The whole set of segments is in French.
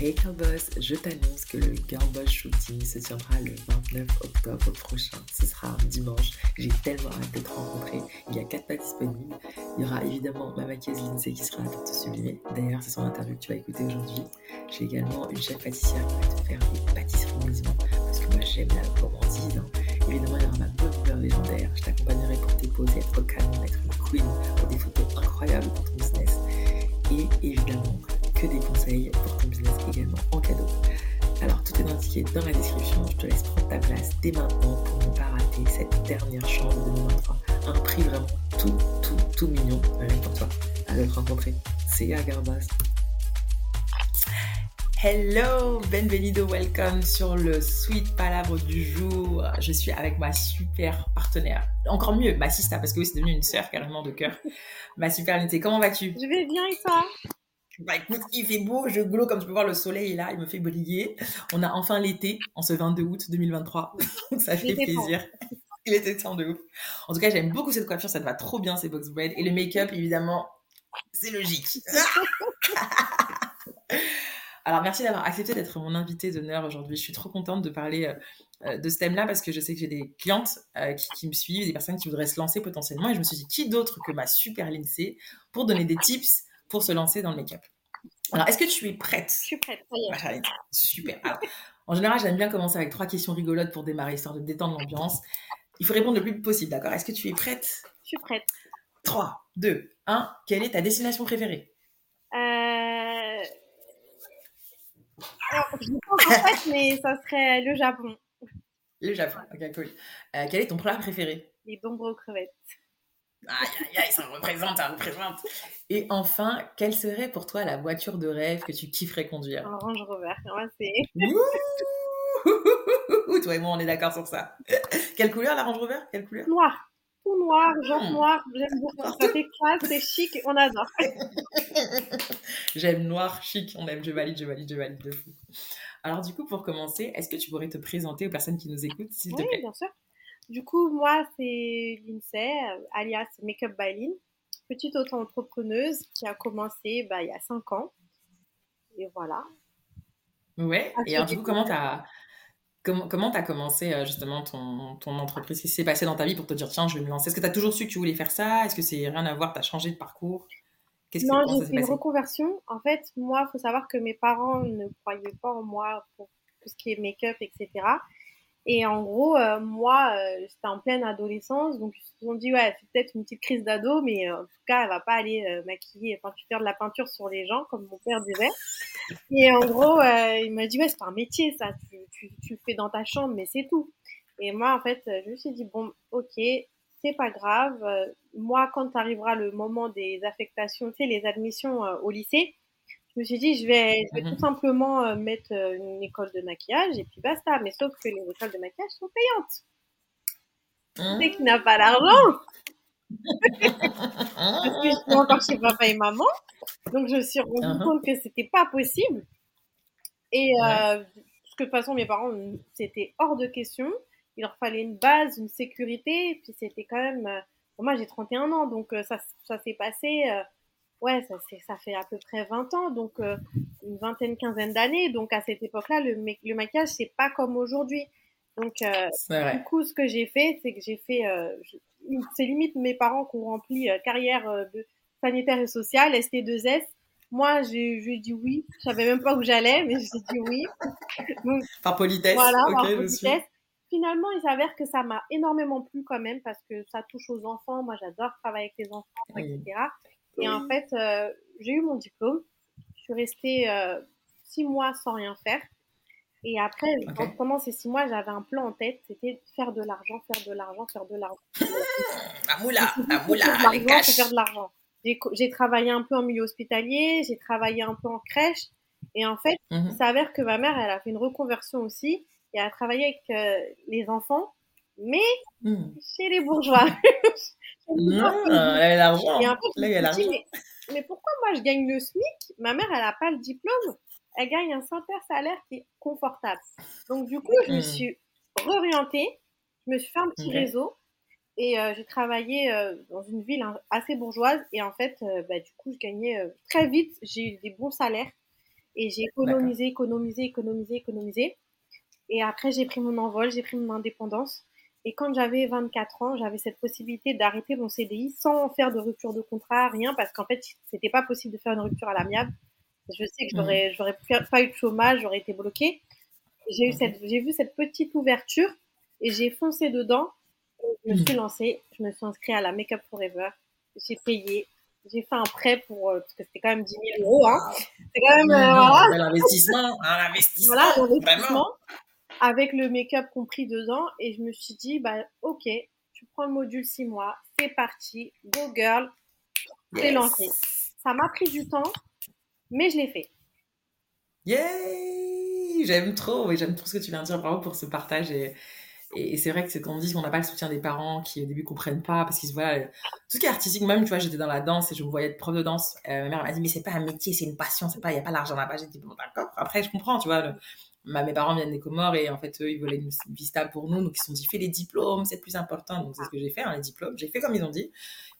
Hey Girlboss, je t'annonce que le Girlboss Shooting se tiendra le 29 octobre prochain. Ce sera un dimanche. J'ai tellement hâte de te rencontrer. Il y a quatre places disponibles. Il y aura évidemment ma maquilleuse Lindsay qui sera là pour te sublimer. D'ailleurs, c'est son interview que tu vas écouter aujourd'hui. J'ai également une chef pâtissière qui va te faire des pâtisseries maison parce que moi j'aime la gourmandise. Hein. Évidemment, il y aura ma bonne légendaire. Je t'accompagnerai pour tes poses être calme, être une queen pour des photos incroyables pour ton business. Et évidemment, que des conseils pour ton business également en cadeau. Alors tout est indiqué dans la description, je te laisse prendre ta place dès maintenant pour ne pas rater cette dernière chance de 2023. Un prix vraiment tout, tout, tout mignon, rien pour toi, à te rencontrer. C'est à Garbas. Hello, benvenido, welcome sur le Sweet Palabre du jour. Je suis avec ma super partenaire, encore mieux, ma sista, parce que oui, c'est devenu une sœur carrément de cœur. Ma super Lindsay, comment vas-tu? Je vais bien et toi? Bah écoute, il fait beau, je glow comme tu peux voir le soleil est là, il me fait briller. On a enfin l'été en ce 22 août 2023. ça fait plaisir. Il était temps de ouf. En tout cas, j'aime beaucoup cette coiffure, ça te va trop bien ces box braids. Et le make-up, évidemment, c'est logique. Alors, merci d'avoir accepté d'être mon invité d'honneur aujourd'hui. Je suis trop contente de parler euh, de ce thème-là parce que je sais que j'ai des clientes euh, qui, qui, me suivent, des personnes qui voudraient se lancer potentiellement. Et je me suis dit, qui d'autre que ma super Lindsay pour donner des tips pour se lancer dans le make-up. Alors, est-ce que tu es prête? Je suis prête, ça y est. Super. en général, j'aime bien commencer avec trois questions rigolotes pour démarrer, histoire de détendre l'ambiance. Il faut répondre le plus possible, d'accord? Est-ce que tu es prête? Je suis prête. 3, 2, 1. Quelle est ta destination préférée? Euh... Alors, je pas en fait, mais ça serait le Japon. Le Japon, ok, cool. Euh, quel est ton plat préféré? Les aux crevettes. Aïe, aïe, aïe, ça représente, ça représente. Et enfin, quelle serait pour toi la voiture de rêve que tu kifferais conduire? Un Range Rover, moi c'est... toi et moi, on est d'accord sur ça. Quelle couleur la Range Rover? Quelle couleur? Noir. Tout noir, genre hmm. noir. J'aime beaucoup. Ça fait classe, c'est chic, on adore. J'aime noir, chic, on aime. Je valide, je valide, je valide de fou. Alors du coup, pour commencer, est-ce que tu pourrais te présenter aux personnes qui nous écoutent, s'il te plaît? Oui, bien sûr. Du coup, moi, c'est Lindsay, euh, alias Makeup by Lynn, petite auto-entrepreneuse qui a commencé bah, il y a 5 ans. Et voilà. Ouais, et alors du coup, comment tu as, comment, as commencé euh, justement ton, ton entreprise? Qu'est-ce qui s'est passé dans ta vie pour te dire, tiens, je vais me lancer? Est-ce que tu as toujours su que tu voulais faire ça? Est-ce que c'est rien à voir? Tu as changé de parcours? Non, j'ai fait une reconversion. En fait, moi, il faut savoir que mes parents ne croyaient pas en moi pour tout ce qui est make-up, etc. Et en gros, euh, moi, euh, j'étais en pleine adolescence, donc ils se sont dit, ouais, c'est peut-être une petite crise d'ado, mais euh, en tout cas, elle va pas aller maquiller, enfin, faire de la peinture sur les gens, comme mon père disait. Et en gros, il m'a dit, ouais, c'est un métier, ça, tu, tu, tu, le fais dans ta chambre, mais c'est tout. Et moi, en fait, je me suis dit, bon, ok, c'est pas grave. moi, quand arrivera le moment des affectations, tu sais, les admissions au lycée, je me suis dit, je vais, je vais tout simplement euh, mettre euh, une école de maquillage et puis basta. Mais sauf que les écoles de maquillage sont payantes. Sais qui n'a pas l'argent. Parce que je suis encore chez papa et maman. Donc, je me suis rendu compte que c'était pas possible. Et, euh, parce que de toute façon, mes parents, c'était hors de question. Il leur fallait une base, une sécurité. Et puis, c'était quand même. moi, j'ai 31 ans. Donc, ça, ça s'est passé ouais, ça, ça fait à peu près 20 ans, donc euh, une vingtaine, quinzaine d'années. Donc à cette époque-là, le, le maquillage, c'est pas comme aujourd'hui. Donc euh, du coup, ce que j'ai fait, c'est que j'ai fait, euh, c'est limite mes parents qui ont rempli carrière de sanitaire et sociale, ST2S. Moi, j'ai dit oui. Je savais même pas où j'allais, mais j'ai dit oui. par politesse. Voilà, par politesse. Finalement, il s'avère que ça m'a énormément plu quand même parce que ça touche aux enfants. Moi, j'adore travailler avec les enfants, etc. Et en fait, euh, j'ai eu mon diplôme. Je suis restée euh, six mois sans rien faire. Et après, pendant ces six mois, j'avais un plan en tête, c'était faire de l'argent, faire de l'argent, faire de l'argent. la moula, la moula, les cash. faire de l'argent. J'ai travaillé un peu en milieu hospitalier, j'ai travaillé un peu en crèche. Et en fait, il mhm. s'avère que ma mère, elle a fait une reconversion aussi. Et elle a travaillé avec euh, les enfants, mais hmm. chez les bourgeois. Non, elle a l'argent. Mais, mais, pourquoi moi je gagne le SMIC? Ma mère, elle n'a pas le diplôme. Elle gagne un salaire salaire qui est confortable. Donc, du coup, je me hmm. suis réorientée. Je me suis fait un petit réseau. Et euh, j'ai travaillé euh, dans une ville assez bourgeoise. Et en fait, euh, bah, du coup, je gagnais très vite. J'ai eu des bons salaires. Et j'ai économisé, économisé, économisé, économisé. Et après, j'ai pris mon envol, j'ai pris mon indépendance. Et quand j'avais 24 ans, j'avais cette possibilité d'arrêter mon CDI sans faire de rupture de contrat, rien, parce qu'en fait, c'était pas possible de faire une rupture à l'amiable. Je sais que j'aurais, mmh. j'aurais pas eu de chômage, j'aurais été bloquée. J'ai eu mmh. cette, j'ai vu cette petite ouverture et j'ai foncé dedans. je me suis mmh. lancée, je me suis inscrite à la Makeup Forever. J'ai payé, j'ai fait un prêt pour, euh, parce que c'était quand même 10 000 euros, hein. C'est quand même, euh, voilà. Un investissement, un investissement. Voilà, un investissement avec le make-up compris dedans. Et je me suis dit, bah, ok, tu prends le module 6 mois, c'est parti, go girl, c'est lancé. Ça m'a pris du temps, mais je l'ai fait. Yay J'aime trop, j'aime trop ce que tu viens de dire. Bravo pour ce partage. Et, et, c'est vrai que c'est quand on dit qu'on n'a pas le soutien des parents qui au début comprennent pas parce qu'ils voilà, tout ce qui est artistique, même tu vois, j'étais dans la danse et je me voyais être prof de danse. Euh, ma mère m'a dit, mais c'est pas un métier, c'est une passion, c'est pas, il n'y a pas l'argent là-bas. J'ai dit, bon, d'accord. Après, je comprends, tu vois mes parents viennent des Comores et en fait, eux, ils voulaient une vie stable pour nous. Donc, ils se sont dit, fais les diplômes, c'est plus important. Donc, c'est ce que j'ai fait, hein, les diplômes. J'ai fait comme ils ont dit.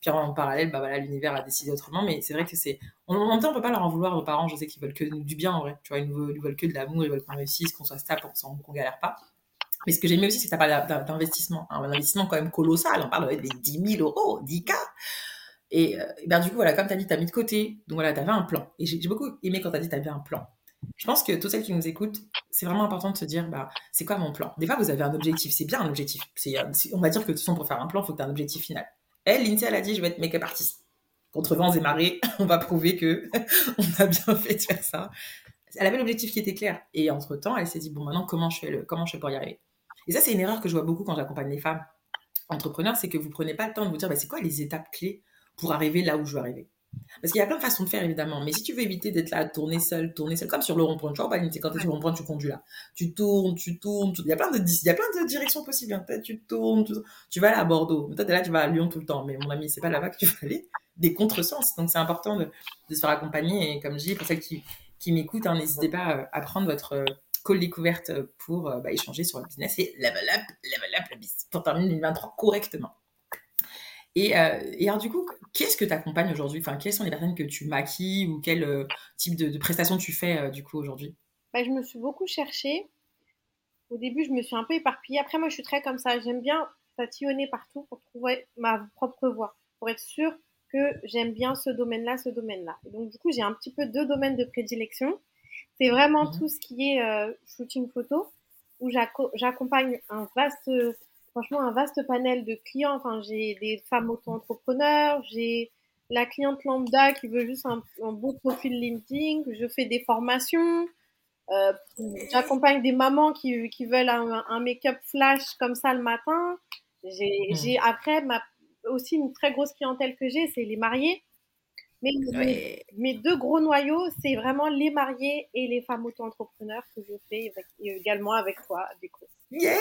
Puis en parallèle, bah voilà, l'univers a décidé autrement. Mais c'est vrai que c'est. En même temps, on peut pas leur en vouloir aux parents. Je sais qu'ils veulent que du bien en vrai. Tu vois, ils veulent, veulent que de l'amour, ils veulent qu'on réussisse, qu'on soit stable, qu'on ne galère pas. Mais ce que j'aimais aussi, c'est que tu parlé d'investissement. Un investissement quand même colossal. On parle des 10 000 euros, 10 k. Et, euh, ben, du coup, voilà, comme tu as dit, tu as mis de côté. Donc voilà, tu avais un plan. Et j'ai beaucoup aimé quand tu as dit tu avais un plan. Je pense que toutes celles qui nous écoutent, c'est vraiment important de se dire, bah, c'est quoi mon plan? Des fois, vous avez un objectif, c'est bien un objectif. Euh, on va dire que de toute façon, pour faire un plan, il faut que tu aies un objectif final. Elle, Lindsay, elle a dit, je vais être make-up artiste. Contre vents et marées, on va prouver que on a bien fait de faire ça. Elle avait l'objectif qui était clair. Et entre-temps, elle s'est dit, bon, maintenant, comment je fais, le, comment je fais pour y arriver? Et ça, c'est une erreur que je vois beaucoup quand j'accompagne les femmes entrepreneurs, c'est que vous prenez pas le temps de vous dire, bah, c'est quoi les étapes clés pour arriver là où je veux arriver? Parce qu'il y a plein de façons de faire, évidemment. Mais si tu veux éviter d'être là, tourner seul, tourner seul, comme sur le rond-point, tu vois, c'est quand tu es sur le rond-point, tu conduis là. Tu tournes, tu tournes, il y a plein de, il y a plein de directions possibles. Hein. Tu tournes, tu, vas aller à Bordeaux. Toi, tu es là, tu vas à Lyon tout le temps. Mais mon ami, c'est pas là-bas que tu vas aller. Des contresens. Donc, c'est important de, se faire accompagner. Et comme je dis, pour celles qui, qui m'écoutent, hein, n'hésitez pas euh, à prendre votre euh, call découverte pour euh, bah, échanger sur le business et level up, level up le business pour terminer 2023 correctement. Et, euh, et, alors, du coup, qu'est-ce que tu accompagnes aujourd'hui? Enfin, quelles sont les personnes que tu maquilles ou quel euh, type de, prestations tu fais euh, du coup aujourd'hui? Bah, Je me suis beaucoup cherchée. Au début, je me suis un peu éparpillée. Après, moi, je suis très comme ça. J'aime bien tatillonner partout pour trouver ma propre voie, pour être sûre que j'aime bien ce domaine-là, ce domaine-là. Et donc, du coup, j'ai un petit peu deux domaines de prédilection. C'est vraiment mmh tout ce qui est shooting photo, où j'accompagne un vaste franchement un vaste panel de clients. Enfin, j'ai des femmes auto-entrepreneurs, j'ai la cliente lambda qui veut juste un, beau profil LinkedIn, je fais des formations, euh, j'accompagne des mamans qui, qui veulent un, make-up flash comme ça le matin. J'ai hmm. après ma, aussi une très grosse clientèle que j'ai, c'est les mariés. Mais mes, deux gros noyaux, c'est vraiment les mariés et les femmes auto-entrepreneurs que je fais également avec toi, du coup. Yeah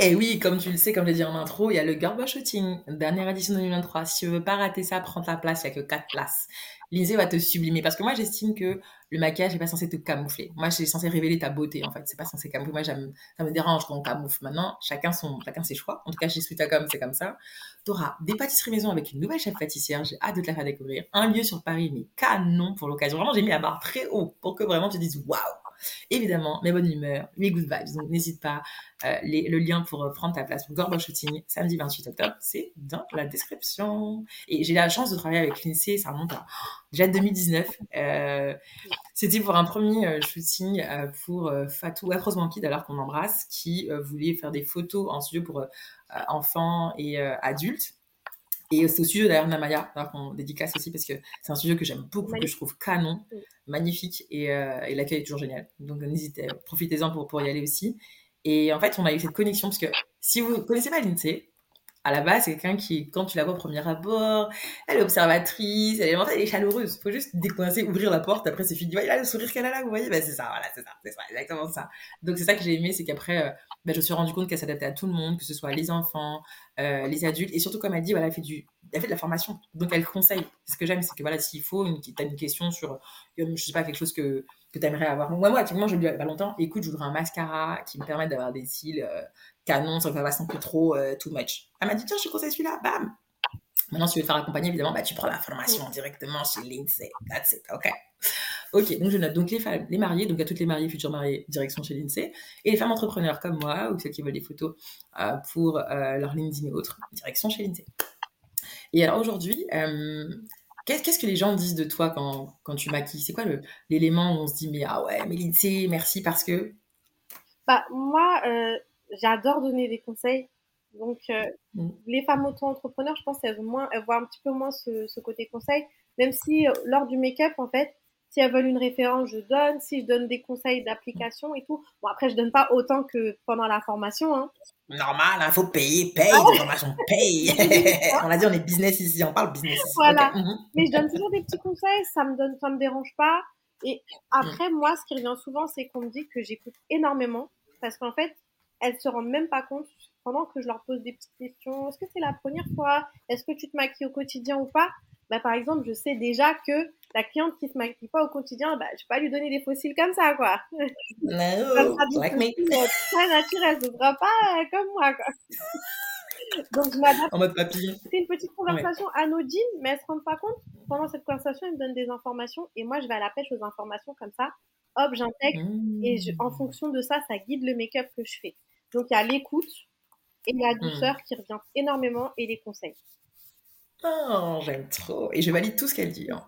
Et oui, comme tu le sais, comme je l'ai dit en intro, il y a le Girl Shooting, dernière édition 2023. Si tu veux pas rater ça, prends ta place, il n'y a que 4 places. Lindsay va te sublimer parce que moi, j'estime que le maquillage n'est pas censé te camoufler. Moi, c'est censé révéler ta beauté, en fait. C'est pas censé camoufler. Moi, ça me dérange quand on camoufle. Maintenant, chacun, son, chacun ses choix. En tout cas, chez comme c'est comme ça. Tu auras des pâtisseries maison avec une nouvelle chef pâtissière. J'ai hâte de te la faire découvrir. Un lieu sur Paris, mais canon pour l'occasion. Vraiment, j'ai mis la barre très haut pour que vraiment tu dises waouh! Évidemment, mes bonnes humeurs, mes good vibes. Donc, n'hésite pas. Euh, le lien pour euh, prendre ta place pour Gorbo Shooting, samedi 28 octobre, c'est dans la description. Et j'ai la chance de travailler avec l'INSEE, ça remonte à déjà 2019. Euh, c'était pour un premier shooting pour Fatou Afros Kid, alors qu'on embrasse, qui voulait faire des photos en studio pour enfants et adultes. Et c'est au studio d'ailleurs Namaya, qu'on dédicace aussi parce que c'est un studio que j'aime beaucoup, que je trouve canon, magnifique et, euh, et l'accueil est toujours génial. Donc n'hésitez, profitez-en pour, pour y aller aussi. Et en fait, on a eu cette connexion parce que si vous connaissez pas l'INSEE, à la base, c'est quelqu'un qui, quand tu la vois au premier abord, elle est observatrice, elle est, elle est chaleureuse. Faut juste décoincer, ouvrir la porte, après c'est fini. Voilà le sourire qu'elle a là, vous voyez, ben, c'est ça, voilà, c'est ça, c'est ça, exactement ça. Donc c'est ça que j'ai aimé, c'est qu'après, ben, je me suis rendu compte qu'elle s'adaptait à tout le monde, que ce soit les enfants, euh, les adultes, et surtout comme elle dit, voilà, elle fait du, elle fait de la formation, donc elle conseille. Ce que j'aime, c'est que voilà, s'il faut, une, as une question sur, euh, je sais pas, quelque chose que que tu aimerais avoir. Moi, moi, actuellement, je lui dis pas longtemps, écoute, je voudrais un mascara qui me permette d'avoir des cils, canon, ça ne va pas plus trop euh, too much. Elle m'a dit, tiens, je te conseille celui-là, bam Maintenant, si tu veux te faire accompagner, évidemment, bah, tu prends la formation directement chez Lindsay. That's it, ok. Ok, donc je note donc les, femmes, les mariés, donc à toutes les mariées, futures mariées, direction chez Lindsay, et les femmes entrepreneurs comme moi, ou celles qui veulent des photos euh, pour euh, leur LinkedIn et autres, direction chez Lindsay. Et alors aujourd'hui, euh, qu'est-ce que les gens disent de toi quand, quand tu maquilles? C'est quoi l'élément où on se dit, mais ah ouais, mais Lindsay, merci parce que Bah, moi, j'adore donner des conseils. Donc, mmh. les femmes auto-entrepreneurs, je pense qu'elles voient un petit peu moins ce, ce côté conseil, même si lors du make-up, en fait, si elles veulent une référence, je donne. Si je donne des conseils d'application et tout. Bon, après, je donne pas autant que pendant la formation. Hein. Normal, il hein, faut payer, paye, ah. formation, paye. on a dit, on est business ici, on parle business ici. Voilà. Mhm. Mais je donne toujours des petits conseils, ça me donne, ça me dérange pas. Et après, mm. moi, ce qui revient souvent, c'est qu'on me dit que j'écoute énormément. Parce qu'en fait, elles se rendent même pas compte pendant que je leur pose des petites questions. Est-ce que c'est la première fois? Est-ce que tu te maquilles au quotidien ou pas? Bah, Par exemple, je sais déjà que la cliente qui se maquille pas au quotidien, bah, je vais pas lui donner des fossiles comme ça, quoi. No, like me. Très naturel, ce sera pas euh, comme moi, quoi. Donc, je m'adapte. En mode papy. C'est une petite conversation anodine, mais elle se rend pas compte. Pendant cette conversation, elle me donne des informations et moi, je vais à la pêche aux informations comme ça. Hop, j'intègre et en mmh. fonction de ça, ça guide le make-up que je fais. Donc, il y a l'écoute et la mmh. douceur qui revient énormément et les conseils. Oh, j'aime trop. Et je valide tout ce qu'elle dit. Hein.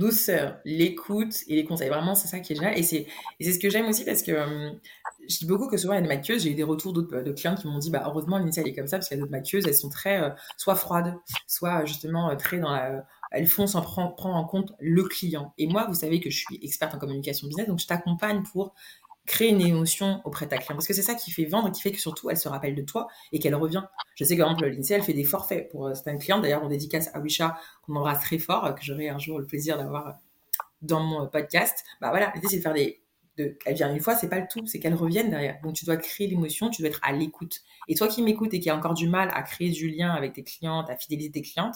Douceur, l'écoute et les conseils. Vraiment, c'est ça qui est génial. Et c'est, et c'est ce que j'aime aussi parce que hum, je dis beaucoup que souvent, il y a des maquilleuses. J'ai eu des retours d'autres de clients qui m'ont dit bah, heureusement, l'Initial elle est comme ça parce qu'il y a d'autres maquilleuses, elles sont très euh, soit froides, soit justement euh, très dans la. Elles font sans prendre, prendre en compte le client. Et moi, vous savez que je suis experte en communication business, donc je t'accompagne pour créer une émotion auprès de ta cliente. Parce que c'est ça qui fait vendre et qui fait que surtout elle se rappelle de toi et qu'elle revient. Je sais que, par exemple, l'INSEE, elle fait des forfaits pour euh, certaines clientes. D'ailleurs, on dédicace à Wisha, qu'on embrasse très fort, euh, que j'aurai un jour le plaisir d'avoir euh, dans mon podcast. Bah voilà, l'idée, c'est de faire des. De, elle vient une fois, c'est pas le tout, c'est qu'elle revienne derrière. Donc tu dois créer l'émotion, tu dois être à l'écoute. Et toi qui m'écoutes et qui a encore du mal à créer du lien avec tes clientes, à fidéliser tes clientes,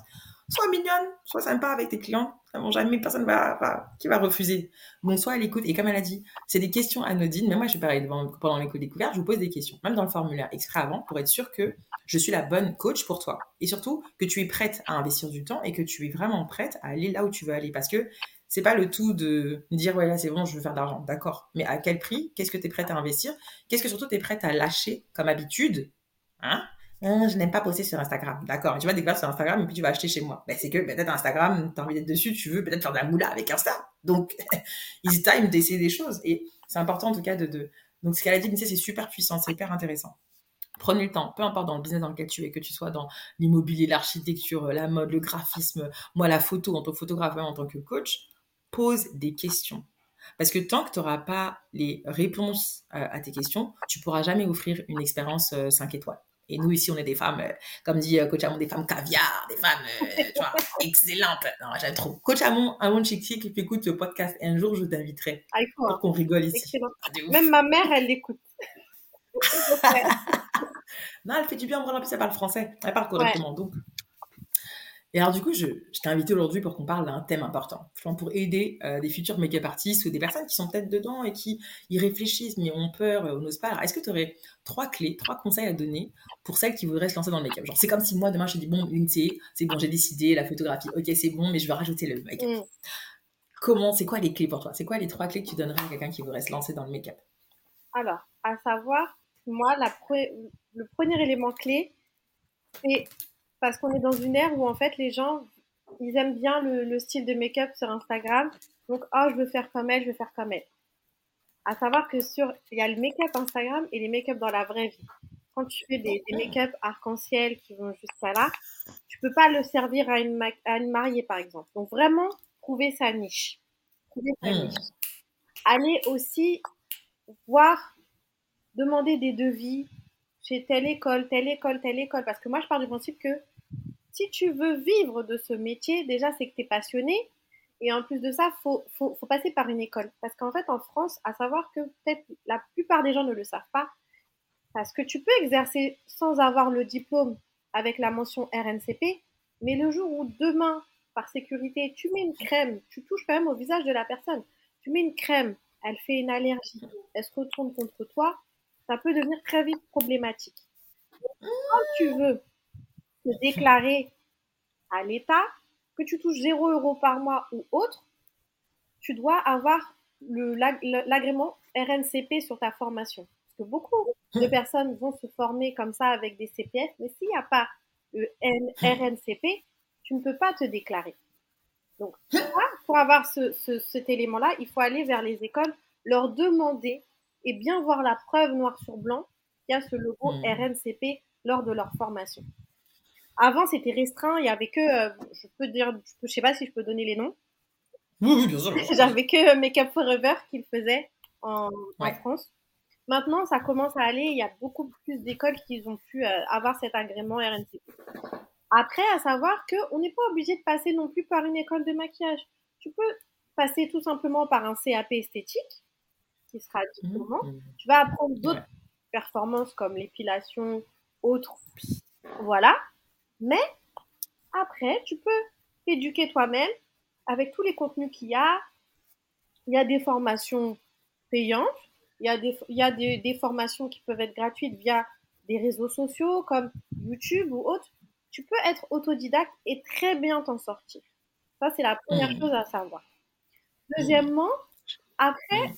sois mignonne, sois sympa avec tes clients. jamais personne va, va, qui va refuser. Donc, soit elle écoute. Et comme elle a dit, c'est des questions anodines. Mais moi, je suis pareil, pendant les découverte, je vous pose des questions, même dans le formulaire exprès avant, pour être sûr que je suis la bonne coach pour toi. Et surtout, que tu es prête à investir du temps et que tu es vraiment prête à aller là où tu veux aller. Parce que c'est pas le tout de dire, ouais, là, c'est bon, je veux faire de l'argent. D'accord. Mais à quel prix? Qu'est-ce que tu es prête à investir? Qu'est-ce que surtout tu es prête à lâcher comme habitude? Hein? Hein, je n'aime pas poster sur Instagram. D'accord, tu vas découvrir sur Instagram et puis tu vas acheter chez moi. Ben, c'est que peut-être Instagram, tu as envie d'être dessus, tu veux peut-être faire de la moula avec Insta. Donc, it's time d'essayer des choses. Et c'est important en tout cas de. Donc, ce qu'elle a dit, c'est super puissant, c'est hyper intéressant. Prenez le temps, peu importe dans le business dans lequel tu es, que tu sois dans l'immobilier, l'architecture, la mode, le graphisme, moi la photo en tant que photographe, en tant que coach, pose des questions. Parce que tant que tu n'auras pas les réponses euh, à tes questions, tu pourras jamais offrir une expérience 5 euh, étoiles. Et nous, ici, on est des femmes, euh, comme dit euh, Coach Amon, des femmes caviar, des femmes, tu vois, excellentes. Non, j'aime trop. Coach Amon, Amon Chic, qui écoute ce podcast, un jour, je t'inviterai ah, pour qu'on rigole ici. Ah, Même ma mère, elle l'écoute. non, elle fait du bien, en plus, elle parle français. Elle parle correctement, donc et alors, du coup, je, je t'ai invité aujourd'hui pour qu'on parle d'un thème important. Pour aider euh, des futurs make-up artistes ou des personnes qui sont peut-être dedans et qui y réfléchissent mais ont peur euh, ou n'osent pas. est-ce que tu aurais trois clés, trois conseils à donner pour celles qui voudraient se lancer dans le make-up? Genre, c'est comme si moi, demain, je dis, bon, Lindsay, c'est bon, j'ai décidé, la photographie, ok, c'est bon, mais je veux rajouter le make-up. Mm. Comment, c'est quoi les clés pour toi? C'est quoi les trois clés que tu donnerais à quelqu'un qui voudrait se lancer dans le make-up? Alors, à savoir, moi, la le premier élément clé, c'est parce qu'on est dans une ère où en fait les gens ils aiment bien le, style de make-up sur Instagram. Donc, oh, je veux faire comme elle, je veux faire comme elle. À savoir que sur, il y a le make-up Instagram et les make-up dans la vraie vie. Quand tu fais des, make-up arc-en-ciel qui vont jusqu'à là, tu peux pas le servir à une, à une mariée, par exemple. Donc, vraiment, trouver sa niche. Trouver sa hmm. niche. Aller aussi voir, demander des devis chez telle école, telle école, telle école. Parce que moi, je pars du principe que si tu veux vivre de ce métier, déjà, c'est que tu es passionné. Et en plus de ça, il faut, faut, passer par une école. Parce qu'en fait, en France, à savoir que peut-être la plupart des gens ne le savent pas, parce que tu peux exercer sans avoir le diplôme avec la mention RNCP, mais le jour où demain, par sécurité, tu mets une crème, tu touches quand même au visage de la personne, tu mets une crème, elle fait une allergie, elle se retourne contre toi, ça peut devenir très vite problématique. quand tu veux te déclarer à l'État, que tu touches 0 euros par mois ou autre, tu dois avoir l'agrément RNCP sur ta formation. Parce que beaucoup de mmh. personnes vont se former comme ça avec des CPF, mais s'il n'y a pas le RNCP, tu ne peux pas te déclarer. Donc, pour avoir cet élément-là, il faut aller vers les écoles, leur demander et bien voir la preuve noir sur blanc qu'il y a ce logo mmh. RNCP lors de leur formation. Avant, c'était restreint. Il y avait que, euh, je peux dire, je, ne sais pas si je peux donner les noms. Oui, oui, bien sûr. J'avais que Makeup Forever qui le faisait en, France. Maintenant, ça commence à aller. Il y a beaucoup plus d'écoles qui ont pu euh, avoir cet agrément RNCP. Après, à savoir qu'on n'est pas obligé de passer non plus par une école de maquillage. Tu peux passer tout simplement par un CAP esthétique, qui sera diplômant. Mmh. Tu vas apprendre d'autres performances comme l'épilation, autres. Voilà. Mais après, tu peux t'éduquer toi-même avec tous les contenus qu'il y a. Il y a des formations payantes. Il y a, des, il y a des, formations qui peuvent être gratuites via des réseaux sociaux comme YouTube ou autres. Tu peux être autodidacte et très bien t'en sortir. Ça, c'est la première mmh. chose à savoir. Deuxièmement, après,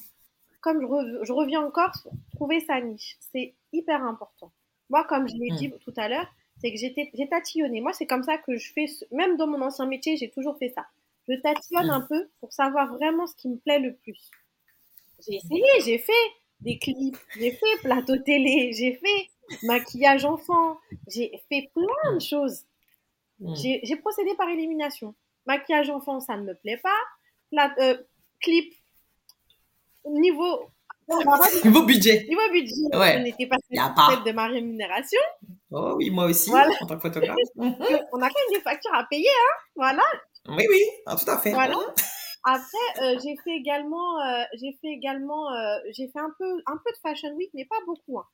comme je, je, reviens encore, trouver sa niche. C'est hyper important. Moi, comme je l'ai mmh. dit tout à l'heure, c'est que j'ai tatillonné. Moi, c'est comme ça que je fais, même dans mon ancien métier, j'ai toujours fait ça. Je tatillonne mmh. un peu pour savoir vraiment ce qui me plaît le plus. J'ai essayé, j'ai fait des clips, j'ai fait plateau télé, j'ai fait maquillage enfant, j'ai fait plein de choses. Mmh. J'ai procédé par élimination. Maquillage enfant, ça ne me plaît pas. Euh, clip, niveau Niveau budget. Niveau budget. Ouais. On n'était pas satisfaite de ma rémunération. Oh oui, moi aussi, en tant que photographe. on a quand même des factures à payer, hein. Voilà. Oui, oui, ah, tout à fait. Voilà. Après, euh, j'ai fait également, euh, j'ai fait également, euh, j'ai fait un peu, un peu de Fashion Week, mais pas beaucoup. Hein.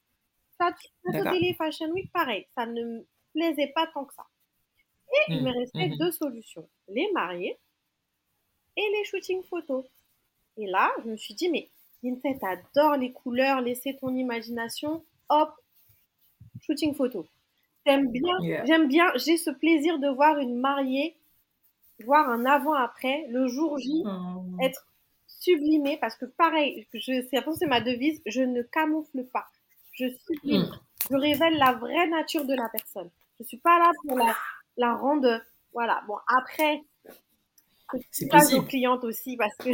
Ça, télé Fashion Week, pareil, ça ne me plaisait pas tant que ça. Et il me mmh, restait mmh. deux solutions les mariés et les shootings photos. Et là, je me suis dit, mais fait, adore les couleurs, laisser ton imagination. Hop, shooting photo. J'aime bien, j'aime bien, j'ai ce plaisir de voir une mariée, voir un avant-après, le jour J, oh. être sublimée, parce que pareil, je, c'est ma devise, je ne camoufle pas. Je sublime. Hmm. Je révèle la vraie nature de la personne. Je suis pas là pour la, la rendre, voilà. Bon, après, c'est pas aux clientes aussi, parce que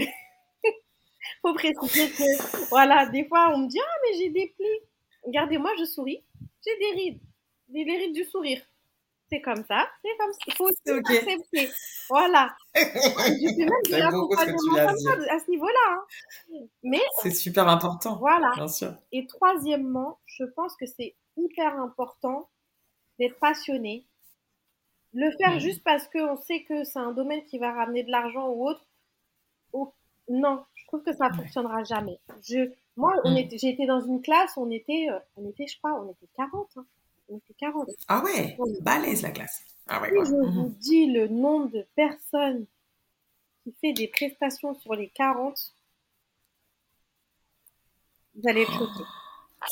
faut préciser que, voilà, des fois, on me dit, ah, mais j'ai des plis. Regardez-moi, je souris. J'ai des rides. Des, rides du sourire. C'est comme ça. C'est comme ça. Il faut okay. accepter. Voilà. je fais même de l'accompagnement à ce niveau-là. Hein. Mais. C'est super important. Voilà. Bien sûr. Et troisièmement, je pense que c'est hyper important d'être passionné. Le faire mmh. juste parce qu'on sait que c'est un domaine qui va ramener de l'argent ou autre. Non, trouve que ça ne fonctionnera jamais. Je, moi, on mm. était, j'ai été dans une classe, on était, euh, on était, je crois, on était 40. Hein. On était 40. Ah ouais, balèze la classe. Ah ouais, si je vous dis le nombre de personnes qui fait des prestations sur les 40, vous allez être choqués.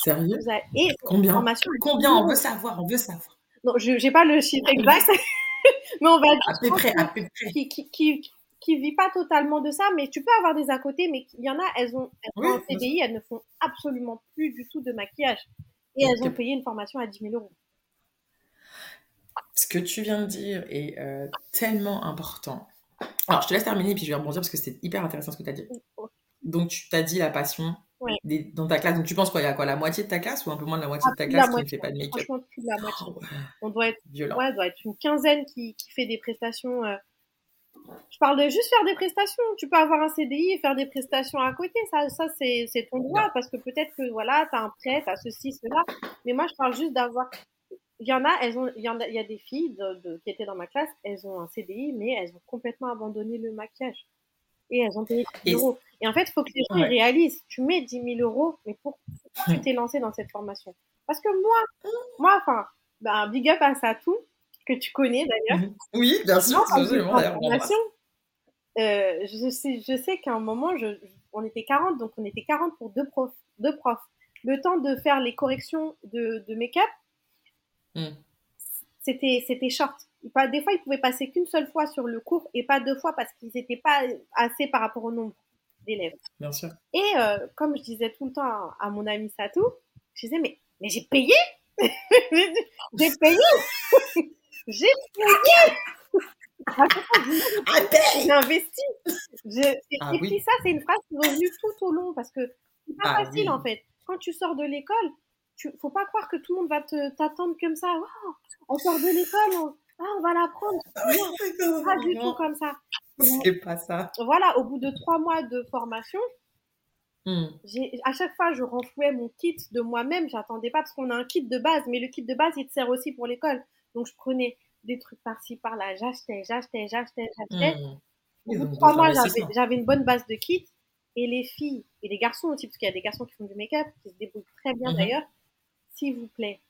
Sérieux? Et Combien? Combien? On veut savoir, on veut savoir. Non, je n'ai pas le chiffre exact, mais on va dire. À peu près, à peu près. Qui, qui, qui, qui vit pas totalement de ça, mais tu peux avoir des à côté, mais il y en a, elles ont, elles ont un CDI, elles ne font absolument plus du tout de maquillage. Et elles ont payé une formation à 10 000 euros. Ce que tu viens de dire est euh, tellement important. Alors, je te laisse terminer, puis je vais rebondir parce que c'était hyper intéressant ce que tu as dit. Donc, tu t'as dit la passion dans ta classe. Donc, tu penses quoi? Il y a quoi? La moitié de ta classe ou un peu moins de la moitié de ta classe qui ne fait pas de make-up? Franchement, plus de la moitié. Oh, On doit être, Violent. Ouais, doit être une quinzaine qui, qui fait des prestations. Euh, je parle de juste faire des prestations. Tu peux avoir un CDI et faire des prestations à côté. Ça, ça c'est, ton droit parce que peut-être que voilà, tu as un prêt, tu as ceci, cela. Mais moi, je parle juste d'avoir. Il y en a, elles ont, il y, en a, il y a des filles de, qui étaient dans ma classe, elles ont un CDI, mais elles ont complètement abandonné le maquillage. Et elles ont payé 10 000 euros. Et en fait, il faut que les gens réalisent. Tu mets 10 000 euros, mais pourquoi tu t'es lancé dans cette formation Parce que moi, moi, enfin, ben, big up à tout que tu connais d'ailleurs. Mhm. Oui, bien sûr, euh, je sais, je sais qu'à un moment, je, on était 40, donc on était 40 pour deux profs. Deux profs. Le temps de faire les corrections de, de make-up, hmm. c'était, c'était short. pas, des fois, ils pouvaient passer qu'une seule fois sur le cours et pas deux fois parce qu'ils n'étaient pas assez par rapport au nombre d'élèves. Bien sûr. Et euh, comme je disais tout le temps à, mon ami Satou, je disais, mais, mais j'ai payé J'ai payé J'ai payé J'ai investi. Ah, et puis ça, c'est une phrase qui est revenue tout au long parce que c'est pas ah facile en fait. Quand tu sors de l'école, tu faut pas croire que tout le monde va t'attendre comme ça. on sort de l'école, on, ah, on va l'apprendre. pas du tout comme ça. C'est pas ça. Voilà, au bout de trois mois de formation, hmm. à chaque fois, je renflouais mon kit de moi-même. J'attendais pas parce qu'on a un kit de base, mais le kit de base, il te sert aussi pour l'école. Donc, je prenais des trucs par-ci, par-là. J'achetais, j'achetais, j'achetais, j'achetais. Hmm. Au bout de trois mois, j'avais une bonne base de kit. Et les filles et les garçons aussi, parce qu'il y a des garçons qui font du make-up, qui se débrouillent très bien mhm. d'ailleurs, s'il vous plaît,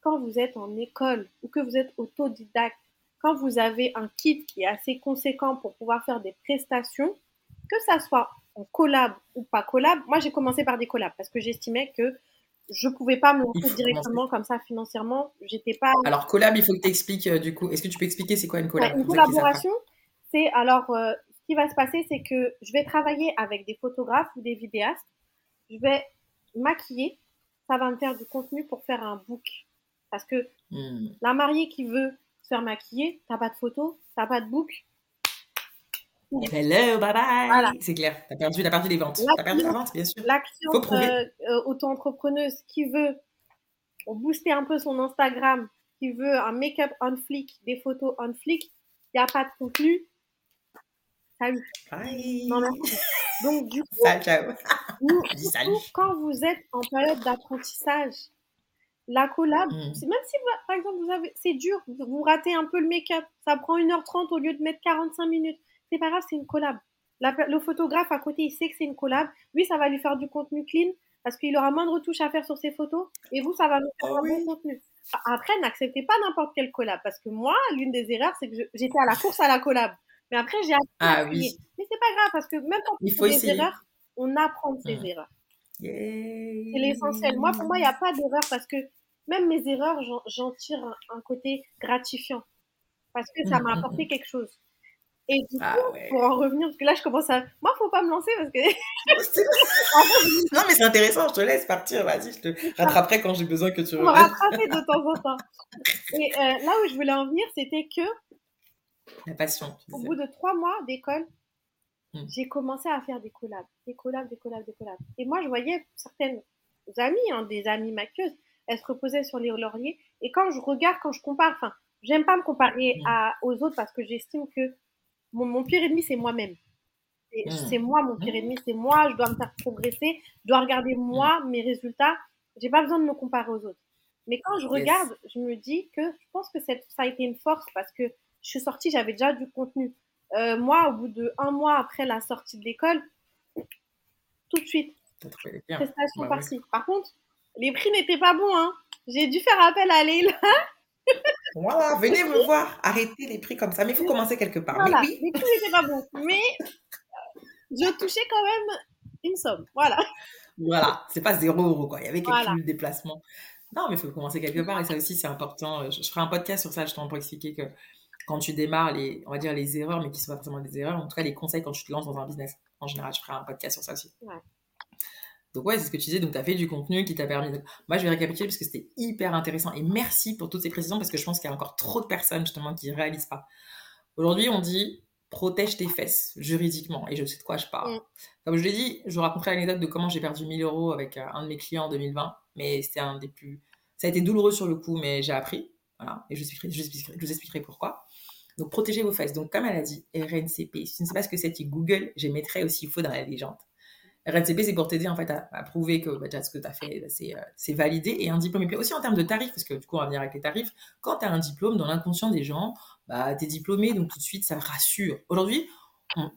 quand vous êtes en école ou que vous êtes autodidacte, quand vous avez un kit qui est assez conséquent pour pouvoir faire des prestations, que ça soit en collab ou pas collab, moi j'ai commencé par des collabs parce que j'estimais que je pouvais pas me lancer directement comme ça financièrement. J'étais pas. Alors collab, il faut que tu expliques euh, du coup. Est-ce que tu peux expliquer c'est quoi une collab Une collaboration, c'est alors euh, ce qui va se passer, c'est que je vais travailler avec des photographes ou des vidéastes. Je vais maquiller. Ça va me faire du contenu pour faire un book. Parce que hmm. la mariée qui veut se faire maquiller, t'as pas de photo, t'as pas de book. Hello, bye bye. C'est clair, t'as perdu, as perdu les ventes. T'as perdu la vente, bien sûr. L'action euh, euh, auto-entrepreneuse qui veut booster un peu son Instagram, qui veut un make-up on flick, des photos on flick, il n'y a pas de contenu. Salut. Bye. Non, merci. Donc, du coup, quand vous êtes en période d'apprentissage, la collab, mm. même si, par exemple, vous avez, c'est dur, vous ratez un peu le make-up, ça prend 1h30 au lieu de mettre 45 minutes. C'est pas grave, c'est une collab. le photographe à côté, il sait que c'est une collab. Lui, ça va lui faire du contenu clean parce qu'il aura moins de retouches à faire sur ses photos et vous, ça va vous faire oh un bon contenu. Après, n'acceptez pas n'importe quelle collab parce que moi, l'une des erreurs, c'est que j'étais à la course à la collab. Mais après, j'ai appris ah, oui. Mais c'est pas grave parce que même quand on fait des erreurs, on apprend de ses mm. erreurs. C'est l'essentiel. Moi, pour moi, il n'y a pas d'erreur parce que même mes erreurs, j'en tire un, côté gratifiant. Parce que ça m'a mm, mm, apporté mm. quelque chose. Et du ah coup, pour en revenir, parce que là, je commence à. Moi, faut pas me lancer parce que. non, mais c'est intéressant, je te laisse partir, vas-y, je te rattraperai quand j'ai besoin que tu. me rattraper de temps en temps. Et euh, là où je voulais en venir, c'était que. La passion. Au bout de trois mois d'école, j'ai commencé à faire des collabs, des collabs, des collabs, des collabs. Et moi, je voyais certaines amies, hein, des amies maquilleuses, elles se reposaient sur les lauriers. Et quand je regarde, quand je compare, enfin, j'aime pas me comparer à, aux autres parce que j'estime que mon, pire ennemi, c'est moi-même. C'est moi mon pire ennemi, c'est moi, je dois me faire progresser, je dois regarder moi, mes résultats. J'ai pas besoin de me comparer aux autres. Mais quand je regarde, je me dis que je pense que ça a été une force parce que je suis sortie, j'avais déjà du contenu. Euh, moi, au bout de un mois après la sortie de l'école, tout de suite, prestation bah par-ci. Par contre, les prix n'étaient pas bons. Hein. J'ai dû faire appel à Leila. voilà, venez me voir. Arrêtez les prix comme ça. Mais il faut commencer quelque part. Voilà, mais les prix n'étaient pas bons. Mais je touchais quand même une somme. Voilà. Voilà, c'est pas zéro euro. Quoi. Il y avait quelques déplacements. Non, mais il faut commencer quelque part. Et ça aussi, c'est important. Je, ferai un podcast sur ça, justement, pour expliquer que quand tu démarres les, on va dire les erreurs, mais qui sont pas forcément des erreurs, en tout cas les conseils quand tu te lances dans un business. En général, je ferai un podcast sur ça aussi. Ouais. Donc ouais, c'est ce que tu disais, donc tu as fait du contenu qui t'a permis de... Moi, je vais récapituler parce que c'était hyper intéressant et merci pour toutes ces précisions parce que je pense qu'il y a encore trop de personnes justement qui ne réalisent pas. Aujourd'hui, on dit protège tes fesses juridiquement et je sais de quoi je parle. Mm. Comme je l'ai dit, je vous raconterai l'anecdote de comment j'ai perdu 1000 euros avec euh, un de mes clients en 2020, mais c'était un des plus... Ça a été douloureux sur le coup, mais j'ai appris. Voilà, et je vous expliquerai, je vous expliquerai pourquoi. Donc, protégez vos fesses. Donc, comme elle a dit, RNCP, si tu ne sais pas ce que c'est, tu Google, je mettrai aussi, il faut dans la légende. RNCP, c'est pour t'aider en fait à, prouver que bah, déjà, ce que tu as fait, bah, euh, c'est validé. Et un diplôme, et puis aussi en termes de tarifs, parce que du coup, on va venir avec les tarifs. Quand tu as un diplôme, dans l'inconscient des gens, bah, tu es diplômé, donc tout de suite, ça rassure. Aujourd'hui,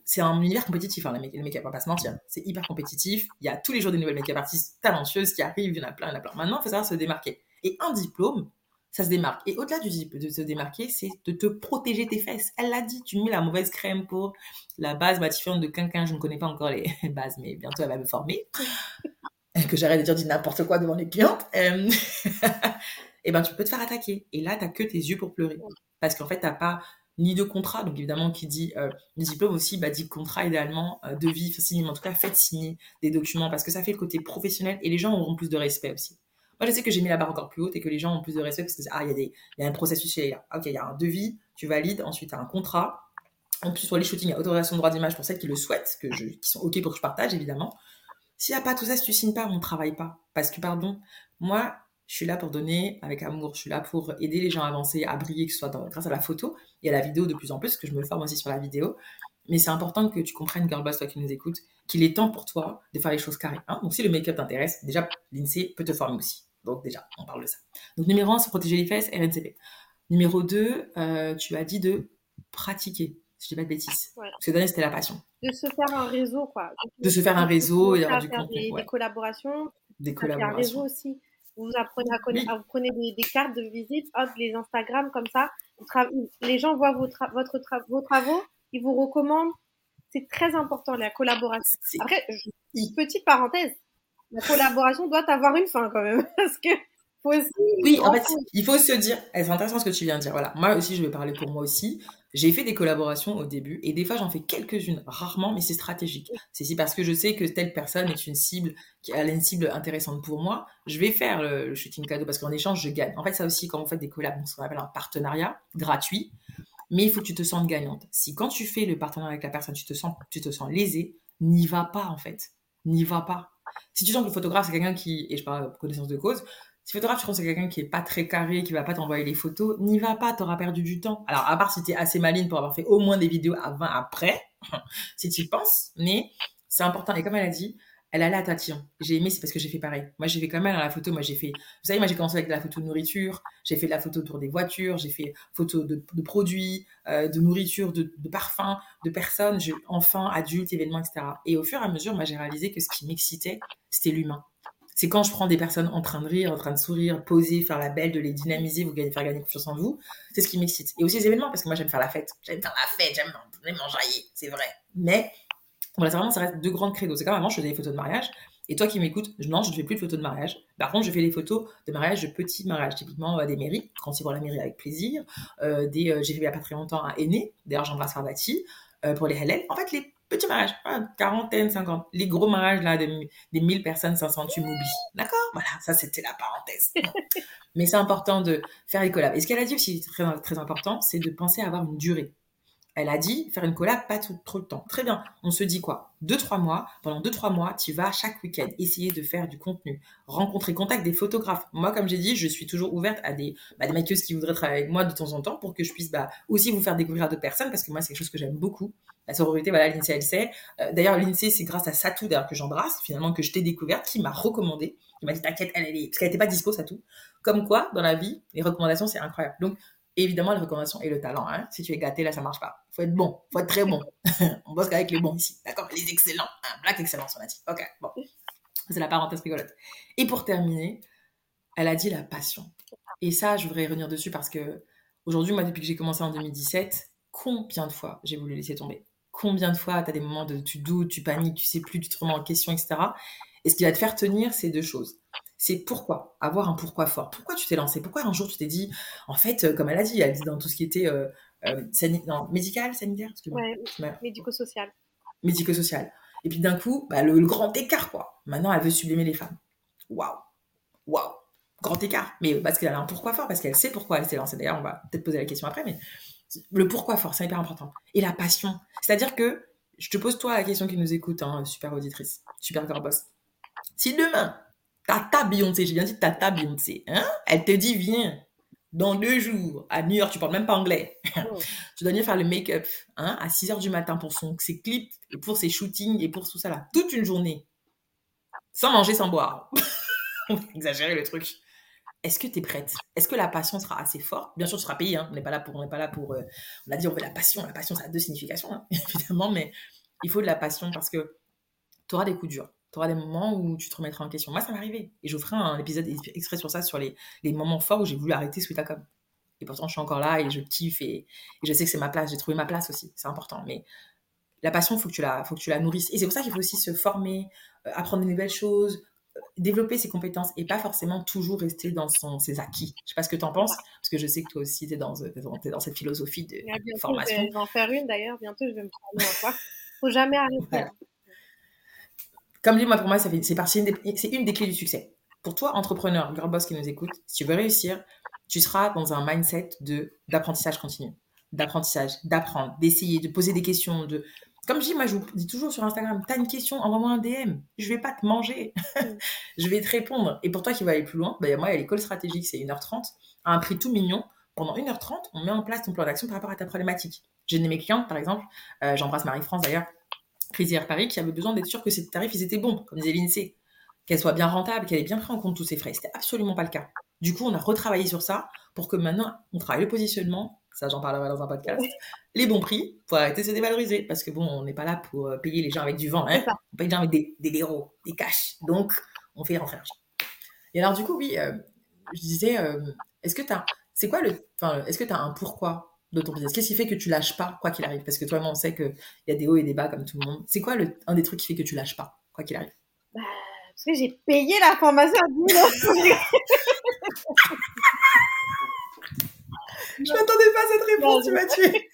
c'est un univers compétitif, hein, le make-up, on va pas se mentir. C'est hyper compétitif. Il y a tous les jours des nouvelles make-up artistes talentueuses qui arrivent, il y en a plein, il y en a plein. Maintenant, il faut savoir se démarquer. Et un diplôme, ça se démarque. Et au-delà de se démarquer, c'est de te protéger tes fesses. Elle l'a dit, tu mets la mauvaise crème pour la base matifiante de quinquin. Je ne connais pas encore les bases, mais bientôt elle va me former. que j'arrête de dire n'importe quoi devant les clientes. Euh, eh ben, tu peux te faire attaquer. Et là, tu n'as que tes yeux pour pleurer. Parce qu'en fait, tu n'as pas ni de contrat. Donc, évidemment, qui dit euh, diplôme aussi, bah, dit contrat idéalement, euh, de vie, signer. En tout cas, faites signer des documents parce que ça fait le côté professionnel et les gens auront plus de respect aussi. Moi, je sais que j'ai mis la barre encore plus haute et que les gens ont plus de respect parce que ah, il y, a un processus chez Ok, il y a un devis, tu valides, ensuite, tu as un contrat. En plus, sur les shootings, il y a autorisation de droit d'image pour celles qui le souhaitent, qui sont OK pour que je partage, évidemment. S'il n'y a pas tout ça, si tu signes pas, on ne travaille pas. Parce que, pardon, moi, je suis là pour donner avec amour, je suis là pour aider les gens à avancer, à briller, que ce soit grâce à la photo et à la vidéo de plus en plus, parce que je me forme aussi sur la vidéo. Mais c'est important que tu comprennes, Girlboss, toi qui nous écoutes, qu'il est temps pour toi de faire les choses carrées. Hein. Donc si le make-up t'intéresse, déjà, l'INSEE peut te former aussi. Donc déjà, on parle de ça. Donc numéro 1, c'est protéger les fesses, RNCP. Numéro 2, euh, tu as dit de pratiquer, si je dis pas de bêtises. Parce que dernier, c'était la passion. De se faire un réseau, quoi. De, se faire un réseau et d'avoir du contenu. Des, collaborations. Des collaborations. un réseau aussi. Vous apprenez à connaître, vous prenez des, cartes de visite, hop, les Instagram comme ça. Les gens voient vos, votre vos travaux, ils vous recommandent. C'est très important, la collaboration. Après, petite parenthèse, la collaboration doit avoir une fin quand même. Parce que faut aussi. Oui, en fait, il faut se dire. C'est intéressant ce que tu viens de dire. Voilà. Moi aussi, je vais parler pour moi aussi. J'ai fait des collaborations au début et des fois j'en fais quelques-unes, rarement, mais c'est stratégique. C'est si parce que je sais que telle personne est une cible, qui a une cible intéressante pour moi, je vais faire le, shooting cadeau parce qu'en échange je gagne. En fait, ça aussi, quand on fait des collabs, ce qu'on appelle un partenariat gratuit, mais il faut que tu te sentes gagnante. Si quand tu fais le partenariat avec la personne, tu te sens, tu te sens lésé, n'y va pas en fait, n'y va pas. Si tu sens que le photographe c'est quelqu'un qui, et je parle de connaissance de cause, si photographe, tu penses que c'est quelqu'un qui est pas très carré, qui va pas t'envoyer les photos, n'y va pas, t'auras perdu du temps. Alors, à part si tu es assez maline pour avoir fait au moins des vidéos avant, après, si tu penses, mais c'est important. Et comme elle a dit, elle allait à tatillon. J'ai aimé, c'est parce que j'ai fait pareil. Moi, j'ai fait quand même la photo. Moi, j'ai fait, vous savez, moi, j'ai commencé avec de la photo de nourriture. J'ai fait de la photo autour des voitures. J'ai fait photo de, produits, euh, de nourriture, de, parfums, de personnes, enfants, adultes, événements, etc. Et au fur et à mesure, moi, j'ai réalisé que ce qui m'excitait, c'était l'humain. C'est quand je prends des personnes en train de rire, en train de sourire, poser, faire la belle, de les dynamiser, vous faire gagner confiance en vous. C'est ce qui m'excite. Et aussi les événements, parce que moi j'aime faire la fête. J'aime faire la fête, j'aime m'enjailler, c'est vrai. Mais voilà, c'est vraiment, ça reste deux grandes credos. C'est comme avant, je faisais des photos de mariage. Et toi qui m'écoutes, non, je ne fais plus de photos de mariage. Par contre, je fais des photos de mariage, de petits mariages, typiquement euh, des mairies, quand c'est pour la mairie avec plaisir. Euh, des, euh, j'ai fait il n'y a pas très longtemps à Aîné, d'ailleurs j'embrasse Farbati, pour les Hélènes. En fait, les Petit mariage, quarantaine, cinquante. Les gros mariages, là, des, 1000 personnes, 500, tu m'oublies. D'accord? Voilà, ça, c'était la parenthèse. Mais c'est important de faire les collabs. Et ce qu'elle a dit aussi, très, très important, c'est de penser à avoir une durée. Elle a dit faire une collab, pas tout, trop de temps. Très bien. On se dit quoi? Deux, trois mois. Pendant deux, trois mois, tu vas chaque week-end essayer de faire du contenu, rencontrer, contact des photographes. Moi, comme j'ai dit, je suis toujours ouverte à des, bah, maquilleuses qui voudraient travailler avec moi de temps en temps pour que je puisse bah, aussi vous faire découvrir d'autres personnes parce que moi, c'est quelque chose que j'aime beaucoup. La sororité, voilà, l'INSEE, elle sait. Euh, d'ailleurs, l'INSEE, c'est grâce à Satou, d'ailleurs, que j'embrasse, finalement, que je t'ai découverte, qui m'a recommandé. Qui m'a dit, t'inquiète, elle, parce qu'elle n'était pas dispo, Satou. Comme quoi, dans la vie, les recommandations, c'est incroyable. Donc, évidemment, les recommandations et le talent. Hein. Si tu es gâté, là, ça marche pas. Faut être bon, faut être très bon. on bosse qu'avec les bons ici, d'accord? Les excellents, hein. Black excellence, on a dit. Ok, bon. C'est la parenthèse rigolote. Et pour terminer, elle a dit la passion. Et ça, je voudrais revenir dessus parce que aujourd'hui, moi, depuis que j'ai commencé en 2017, combien de fois j'ai voulu laisser tomber? Combien de fois tu as des moments de tu doutes, tu paniques, tu sais plus, tu te remets en question, etc. Et ce qui va te faire tenir, c'est deux choses c'est pourquoi, avoir un pourquoi fort. Pourquoi tu t'es lancé Pourquoi un jour tu t'es dit, en fait, euh, comme elle a dit, elle dit dans tout ce qui était euh, euh médical, sanitaire Médico-social. Médico-social. Et puis d'un coup, bah, le, grand écart, quoi. Maintenant, elle veut sublimer les femmes. Waouh Waouh Grand écart. Mais parce qu'elle a un pourquoi fort, parce qu'elle sait pourquoi elle s'est lancée. D'ailleurs, on va peut-être poser la question après, mais le pourquoi fort, c'est hyper important. Et la passion. C'est-à-dire que, je te pose toi la question qui nous écoute, hein, super auditrice, super boss. Si demain, Tata Beyoncé, j'ai bien dit Tata Beyoncé, hein? Elle te dit viens dans deux jours à New York, tu parles même pas anglais. Oh. tu dois venir faire le make-up hein, à 6 heures du matin pour son, ses clips, et pour ses shootings et pour tout ça là. Toute une journée. Sans manger, sans boire. On va exagérer le truc. Est-ce que tu es prête? Est-ce que la passion sera assez forte? Bien sûr, tu seras payé. Hein. On n'est pas là pour. On n'est pas là pour. Euh, on a dit on veut la passion. La passion, ça a deux significations, hein, évidemment, mais il faut de la passion parce que tu auras des coups durs tu auras des moments où tu te remettras en question. Moi, ça m'est arrivé. Et je ferai un épisode exprès sur ça, sur les, les moments forts où j'ai voulu arrêter Sweetacom. Et pourtant, je suis encore là et je kiffe et, je sais que c'est ma place. J'ai trouvé ma place aussi. C'est important. Mais la passion, il faut, que tu la, faut que tu la nourrisses. Et c'est pour ça qu'il faut aussi se former, euh, apprendre de nouvelles choses, euh, développer ses compétences et pas forcément toujours rester dans son, ses acquis. Je sais pas ce que tu en penses, parce que je sais que toi aussi, tu es, es, dans cette philosophie de formation. Je vais en faire une d'ailleurs, bientôt je vais me prendre encore. faut jamais arrêter. Hein. Comme dit, moi, pour moi, c'est une, des clés du succès. Pour toi, entrepreneur, girl boss qui nous écoute, si tu veux réussir, tu seras dans un mindset de d'apprentissage continu, d'apprentissage, d'apprendre, d'essayer, de poser des questions, de comme je dis, moi je vous dis toujours sur Instagram, t'as une question, envoie-moi un DM. Je vais pas te manger, je vais te répondre. Et pour toi qui va aller plus loin, bah, moi il y a l'école stratégique, c'est 1h30, à un prix tout mignon. Pendant 1h30, on met en place ton plan d'action par rapport à ta problématique. J'ai de mes clients, par exemple, euh, j'embrasse Marie-France d'ailleurs, Crisière Paris, qui avait besoin d'être sûr que ces tarifs ils étaient bons, comme disait l'INSEE, qu'elle soit bien rentable, qu'elle ait bien pris en compte tous ses frais. C'était absolument pas le cas. Du coup, on a retravaillé sur ça pour que maintenant, on travaille le positionnement, ça j'en parlerai dans un podcast, les bons prix pour arrêter de se dévaloriser. Parce que bon, on n'est pas là pour euh, payer les gens avec du vent, hein. on paye les gens avec des, des des cash. Donc, on fait rentrer l'argent. Et alors, du coup, oui, euh, je disais, euh, est-ce que tu as, c'est quoi le, enfin, est-ce que tu as un pourquoi? De ton business Qu'est-ce qui fait que tu lâches pas, quoi qu'il arrive? Parce que toi, on sait qu'il y a des hauts et des bas comme tout le monde. C'est quoi le, un des trucs qui fait que tu lâches pas, quoi qu'il arrive? Bah, Parce que j'ai payé la formation à 10 Je m'attendais pas à cette réponse, tu m'as tué.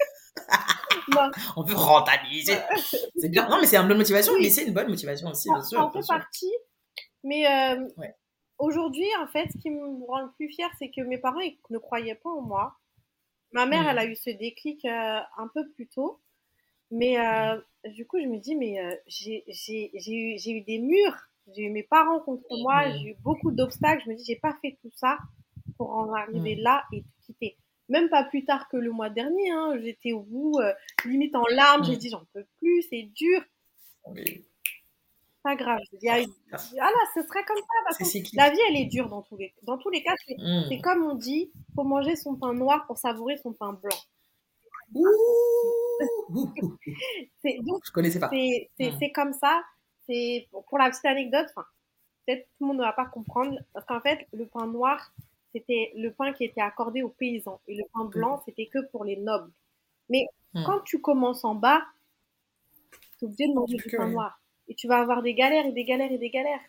On veut rentabiliser. C'est bien. Non, mais c'est une bonne motivation, mais c'est une bonne motivation aussi, bien sûr. En fait partie. Mais euh, aujourd'hui, en fait, ce qui me rend le plus fier, c'est que mes parents ils ne croyaient pas en moi. Ma mère, elle a hmm. eu ce déclic euh, un peu plus tôt. Mais euh, du coup, je me dis, mais j'ai eu, eu, des murs. J'ai eu mes parents contre moi. Hmm. J'ai eu beaucoup d'obstacles. Je me dis, j'ai pas fait tout ça pour en arriver hmm. là et tout quitter même pas plus tard que le mois dernier, hein, j'étais au bout, euh, limite en larmes, j'ai mm. dit j'en peux plus, c'est dur. Pas grave. Ah, là, ce serait comme ça. Parce que la vie, elle est dure dans tous les, dans tous les cas. C'est mm. comme on dit, faut manger son pain noir pour savourer son pain blanc. donc, je connaissais pas. Mm. C'est comme ça. C'est pour la petite anecdote. Peut-être tout le monde ne va pas comprendre parce qu'en fait, le pain noir, c'était le pain qui était accordé aux paysans. Et le pain blanc, c'était que pour les nobles. Mais hmm. quand tu commences en bas, tu es obligé de manger du pain noir. Et tu vas avoir des galères et des galères et des galères.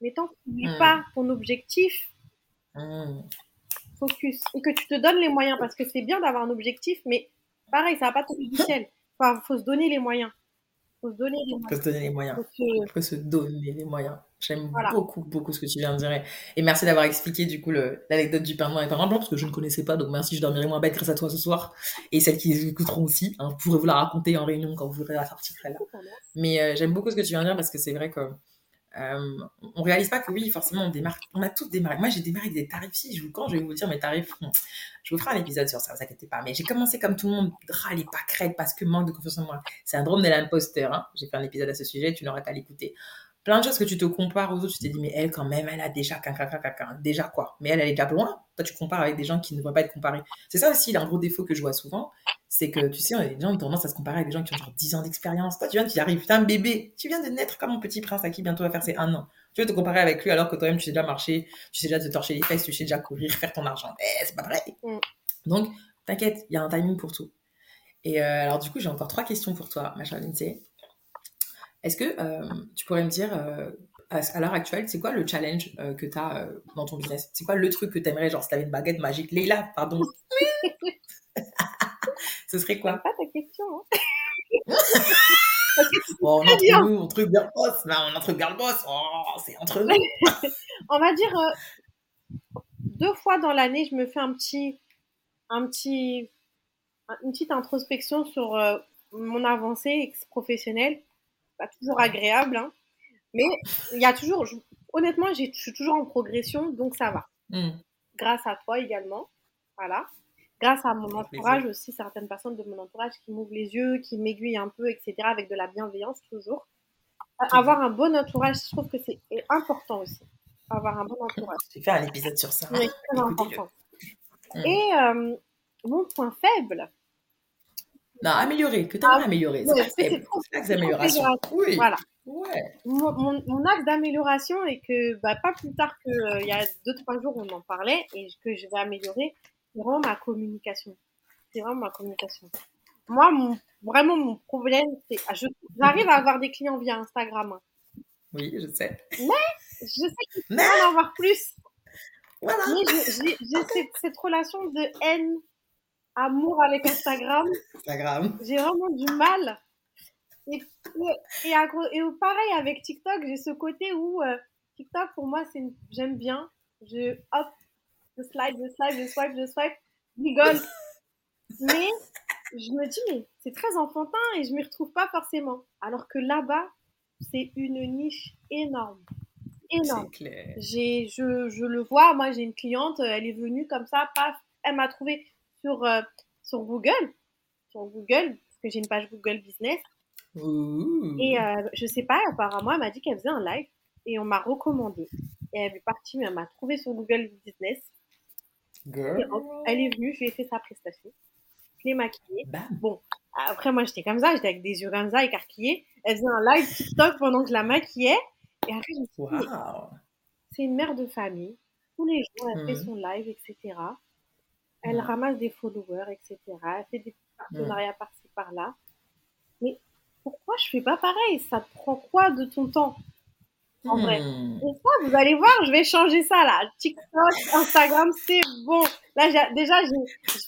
Mais tant que tu n'oublies hmm. pas ton objectif, hmm. focus. Et que tu te donnes les moyens, parce que c'est bien d'avoir un objectif, mais pareil, ça va pas tomber du ciel. Il faut se donner les moyens. Il faut se donner les moyens. Faut se donner les moyens. Faut faut se donner les moyens. J'aime beaucoup, beaucoup ce que tu viens de dire. Et merci d'avoir expliqué du coup l'anecdote du pain noir et pain blanc parce que je ne connaissais pas. Donc merci, je dormirai moins bête grâce à toi ce soir. Et celles qui écouteront aussi. Hein, vous pourrez vous la raconter en réunion quand vous voudrez la sortir là. Mais euh, j'aime beaucoup ce que tu viens de dire parce que c'est vrai que euh, on réalise pas que oui, forcément, on démarre. On a tous démarré. Moi, j'ai démarré avec des tarifs. Si je vous, quand je vais vous dire mes tarifs, je vous ferai un épisode sur ça, vous inquiétez pas. Mais j'ai commencé comme tout le monde, râler pas crête parce que manque de confiance en moi. C'est un drôme de l'imposteur. Hein. J'ai fait un épisode à ce sujet, tu n'auras qu'à l'écouter plein de choses que tu te compares aux autres, tu t'es dit, mais elle, quand même, elle a déjà déjà quoi. Mais elle, elle est déjà loin. Toi, tu compares avec des gens qui ne devraient pas être comparés. C'est ça aussi, un gros défaut que je vois souvent, c'est que, tu sais, les gens ont tendance à se comparer avec des gens qui ont genre 10 ans d'expérience. Toi, tu viens, tu arrives, tu un bébé, tu viens de naître comme mon petit prince à qui bientôt va faire ses un an. Tu veux te comparer avec lui alors que toi-même, tu sais déjà marcher, tu sais déjà te torcher les fesses, tu sais déjà courir, faire ton argent. Eh, c'est pas vrai. Mm. Donc, t'inquiète, il y a un timing pour tout. Et euh, alors, du coup, j'ai encore trois questions pour toi, ma chère Lindsay. Est-ce que euh, tu pourrais me dire, euh, à, l'heure actuelle, c'est quoi le challenge euh, que tu as dans ton business? C'est quoi le truc que tu aimerais, genre si tu avais une baguette magique? Leila, pardon. Ce serait quoi? Pas ta question. Hein. bon, on entre nous, on truc girl boss, on entre girl boss, oh, c'est entre nous. on va dire deux fois dans l'année, je me fais un petit, un petit, une petite introspection sur mon avancée professionnelle pas toujours agréable, hein. mais il y a toujours, honnêtement, je suis toujours en progression, donc ça va. Hmm. Grâce à toi également, voilà. Grâce à mon entourage aussi, certaines personnes de mon entourage qui m'ouvrent les yeux, qui m'aiguillent un peu, etc., avec de la bienveillance toujours. Avoir un bon entourage, je trouve que c'est important aussi. Avoir un bon entourage. Tu fais un épisode sur ça. Oui, très important. Hmm. Et euh, mon point faible, non, améliorer, que tu as ah, améliorer. C'est l'axe d'amélioration. Oui. Voilà. Mon, mon, axe d'amélioration est que, bah, pas plus tard qu'il euh, y a deux, trois jours, on en parlait et que je vais améliorer, c'est vraiment ma communication. C'est vraiment ma communication. Moi, mon, vraiment, mon problème, c'est, ah, j'arrive à avoir des clients via Instagram. Oui, je sais. Mais je sais qu'il faut en avoir plus. Voilà. Mais j'ai cette, relation de haine, amour avec Instagram. Instagram. J'ai vraiment du mal. Et, et, et, pareil avec TikTok, j'ai ce côté où euh, TikTok pour moi, c'est j'aime bien. Je hop, je slide, je slide, je swipe, je swipe, rigole. mais je me dis, mais c'est très enfantin et je m'y retrouve pas forcément. Alors que là-bas, c'est une niche énorme. Énorme. J'ai, je, je, le vois, moi j'ai une cliente, elle est venue comme ça, paf, elle m'a trouvé sur, euh, sur Google, sur Google, parce que j'ai une page Google Business. Et euh, je sais pas, apparemment, elle m'a dit qu'elle faisait un live et on m'a recommandé. Et elle est partie, mais elle m'a trouvé sur Google Business. Girl. elle est venue, je lui ai fait sa prestation. Je l'ai maquillée. Bon, après, moi, j'étais comme ça, j'étais avec des yeux comme ça, écarquillés. Elle faisait un live TikTok pendant que je la maquillais. Et après, je me suis dit, c'est une mère de famille. Tous les jours, elle fait mhm. son live, etc. Elle ramasse des followers, etc. Elle fait des partenariats par-ci, par-là. Mais pourquoi je fais pas pareil? Ça te prend quoi de ton temps en vrai? Hmm. Et ça, vous allez voir, je vais changer ça là. TikTok, Instagram, c'est bon. Là, déjà,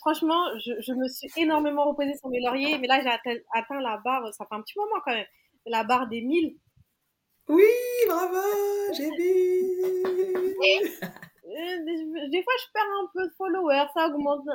franchement, je, me suis énormément reposée sur mes lauriers, mais là, j'ai atteint, la barre, ça fait un petit moment quand même, la barre des 1000. Oui, bravo, j'ai vu. Euh, des fois, je perds un peu de followers, ça augmente.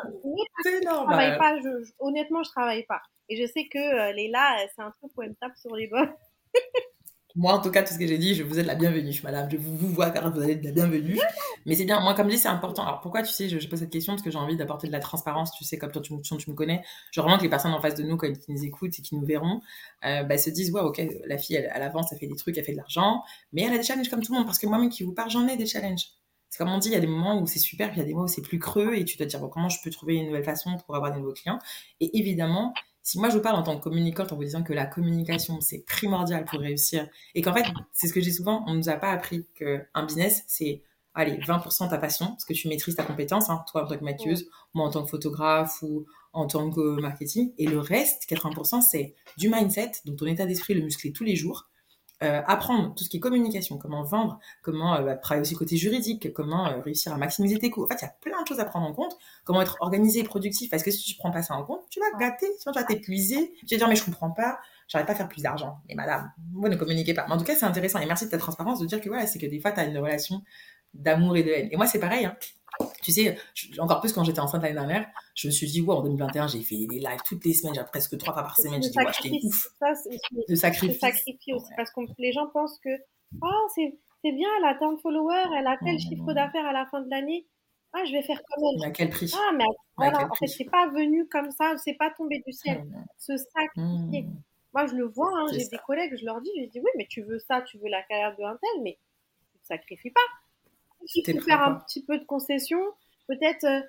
C'est normal. pas, honnêtement, je travaille pas. Et je sais que euh, Léla, c'est un truc où elle me tape sur les bords. Moi, en tout cas, tout ce que j'ai dit, je vous êtes la bienvenue, madame. Je vous, vous vois car vous êtes la bienvenue. Mais c'est bien, moi, comme je dis, c'est important. Alors, pourquoi, tu sais, je, pose cette question? Parce que j'ai envie d'apporter de la transparence, tu sais, comme toi, tu, tu, me connais. Genre, vraiment que les personnes en face de nous, quand qui nous écoutent et qui nous verront, euh, bah, se disent, ouais, ok, la fille, elle, elle, avance, elle fait des trucs, elle fait de l'argent, mais elle a des challenges comme tout le monde. Parce que moi-même qui vous parle, j'en ai des challenges. C'est comme on dit, il y a des moments où c'est super, puis il y a des moments où c'est plus creux, et tu dois te dire, bon, comment je peux trouver une nouvelle façon pour avoir des nouveaux clients. Et évidemment, si moi je vous parle en tant que communicante en vous disant que la communication c'est primordial pour réussir et qu'en fait c'est ce que j'ai souvent, on nous a pas appris qu'un business c'est allez 20% ta passion parce que tu maîtrises ta compétence, hein, toi en tant que maquilleuse, moi en tant que photographe ou en tant que marketing et le reste 80% c'est du mindset donc ton état d'esprit le muscler tous les jours euh, apprendre tout ce qui est communication, comment vendre, comment euh, bah, travailler aussi côté juridique, comment euh, réussir à maximiser tes coûts. En fait, il y a plein de choses à prendre en compte. Comment être organisé et productif. Parce que si tu prends pas ça en compte, tu vas gâter, tu vas t'épuiser. Tu vas dire, mais je comprends pas, j'arrive pas à faire plus d'argent. Mais madame, vous ne communiquez pas. Mais en tout cas, c'est intéressant. Et merci de ta transparence de dire que voilà, c'est que des fois, tu as une relation d'amour et de haine. Et moi, c'est pareil. Hein. Tu sais, encore plus quand j'étais enceinte l'année dernière, je me suis dit, ouais, en 2021, j'ai fait des lives toutes les semaines, j'ai presque trois fois par semaine. J'ai dit, ouais, j'étais ouf. de sacrifice. De aussi. Parce que les gens pensent que, oh, c'est bien, elle a tant de followers, elle a tel chiffre d'affaires à la fin de l'année. Ah, je vais faire comme elle. Mais à quel prix? Ah, mais voilà, en fait, c'est pas venu comme ça, c'est pas tombé du ciel. Mmh. Ce sacrifier. Mmh. Moi, je le vois, hein, j'ai des collègues, je leur dis, je dis, oui, mais tu veux ça, tu veux la carrière de un tel, mais tu ne sacrifies pas il faut faire un petit peu de concession, peut-être euh,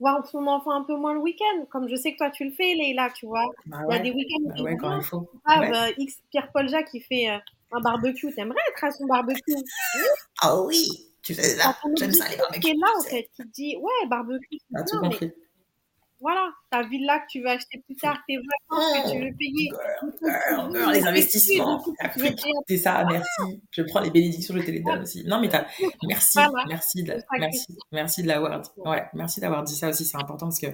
voir son enfant un peu moins le week-end, comme je sais que toi tu le fais, Léla, tu vois. Bah il y a des week-ends bah ouais, quand il faut. Ah, bah, X Pierre-Paul Jacques qui fait euh, un barbecue, t'aimerais être à son barbecue? Ah oui, tu fais ça, j'aime ça les barbecues. Qui est là en fait, qui te dit ouais barbecue. T'as tout compris voilà, ta villa que tu veux acheter plus tard, tes vacances que tu veux payer. Girl, girl, les investissements. C'est ça, merci. Je prends les bénédictions, je te les donne aussi. Non, mais merci, merci, de, merci, merci de l'avoir dit. Ouais, merci d'avoir dit ça aussi, c'est important parce que,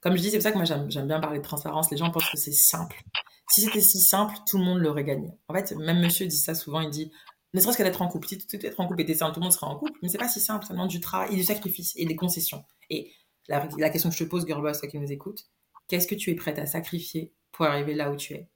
comme je dis, c'est pour ça que moi j'aime bien parler de transparence. Les gens pensent que c'est simple. Si c'était si simple, tout le monde l'aurait gagné. En fait, même monsieur dit ça souvent, il dit, ne serait-ce qu'être en couple. Si tu être en couple et simple, tout le monde serait en couple, mais c'est pas si simple. Ça demande du travail et du sacrifice et des concessions. Et la, question que je te pose, Girlboss, toi qui nous écoute, qu'est-ce que tu es prête à sacrifier pour arriver là où tu es?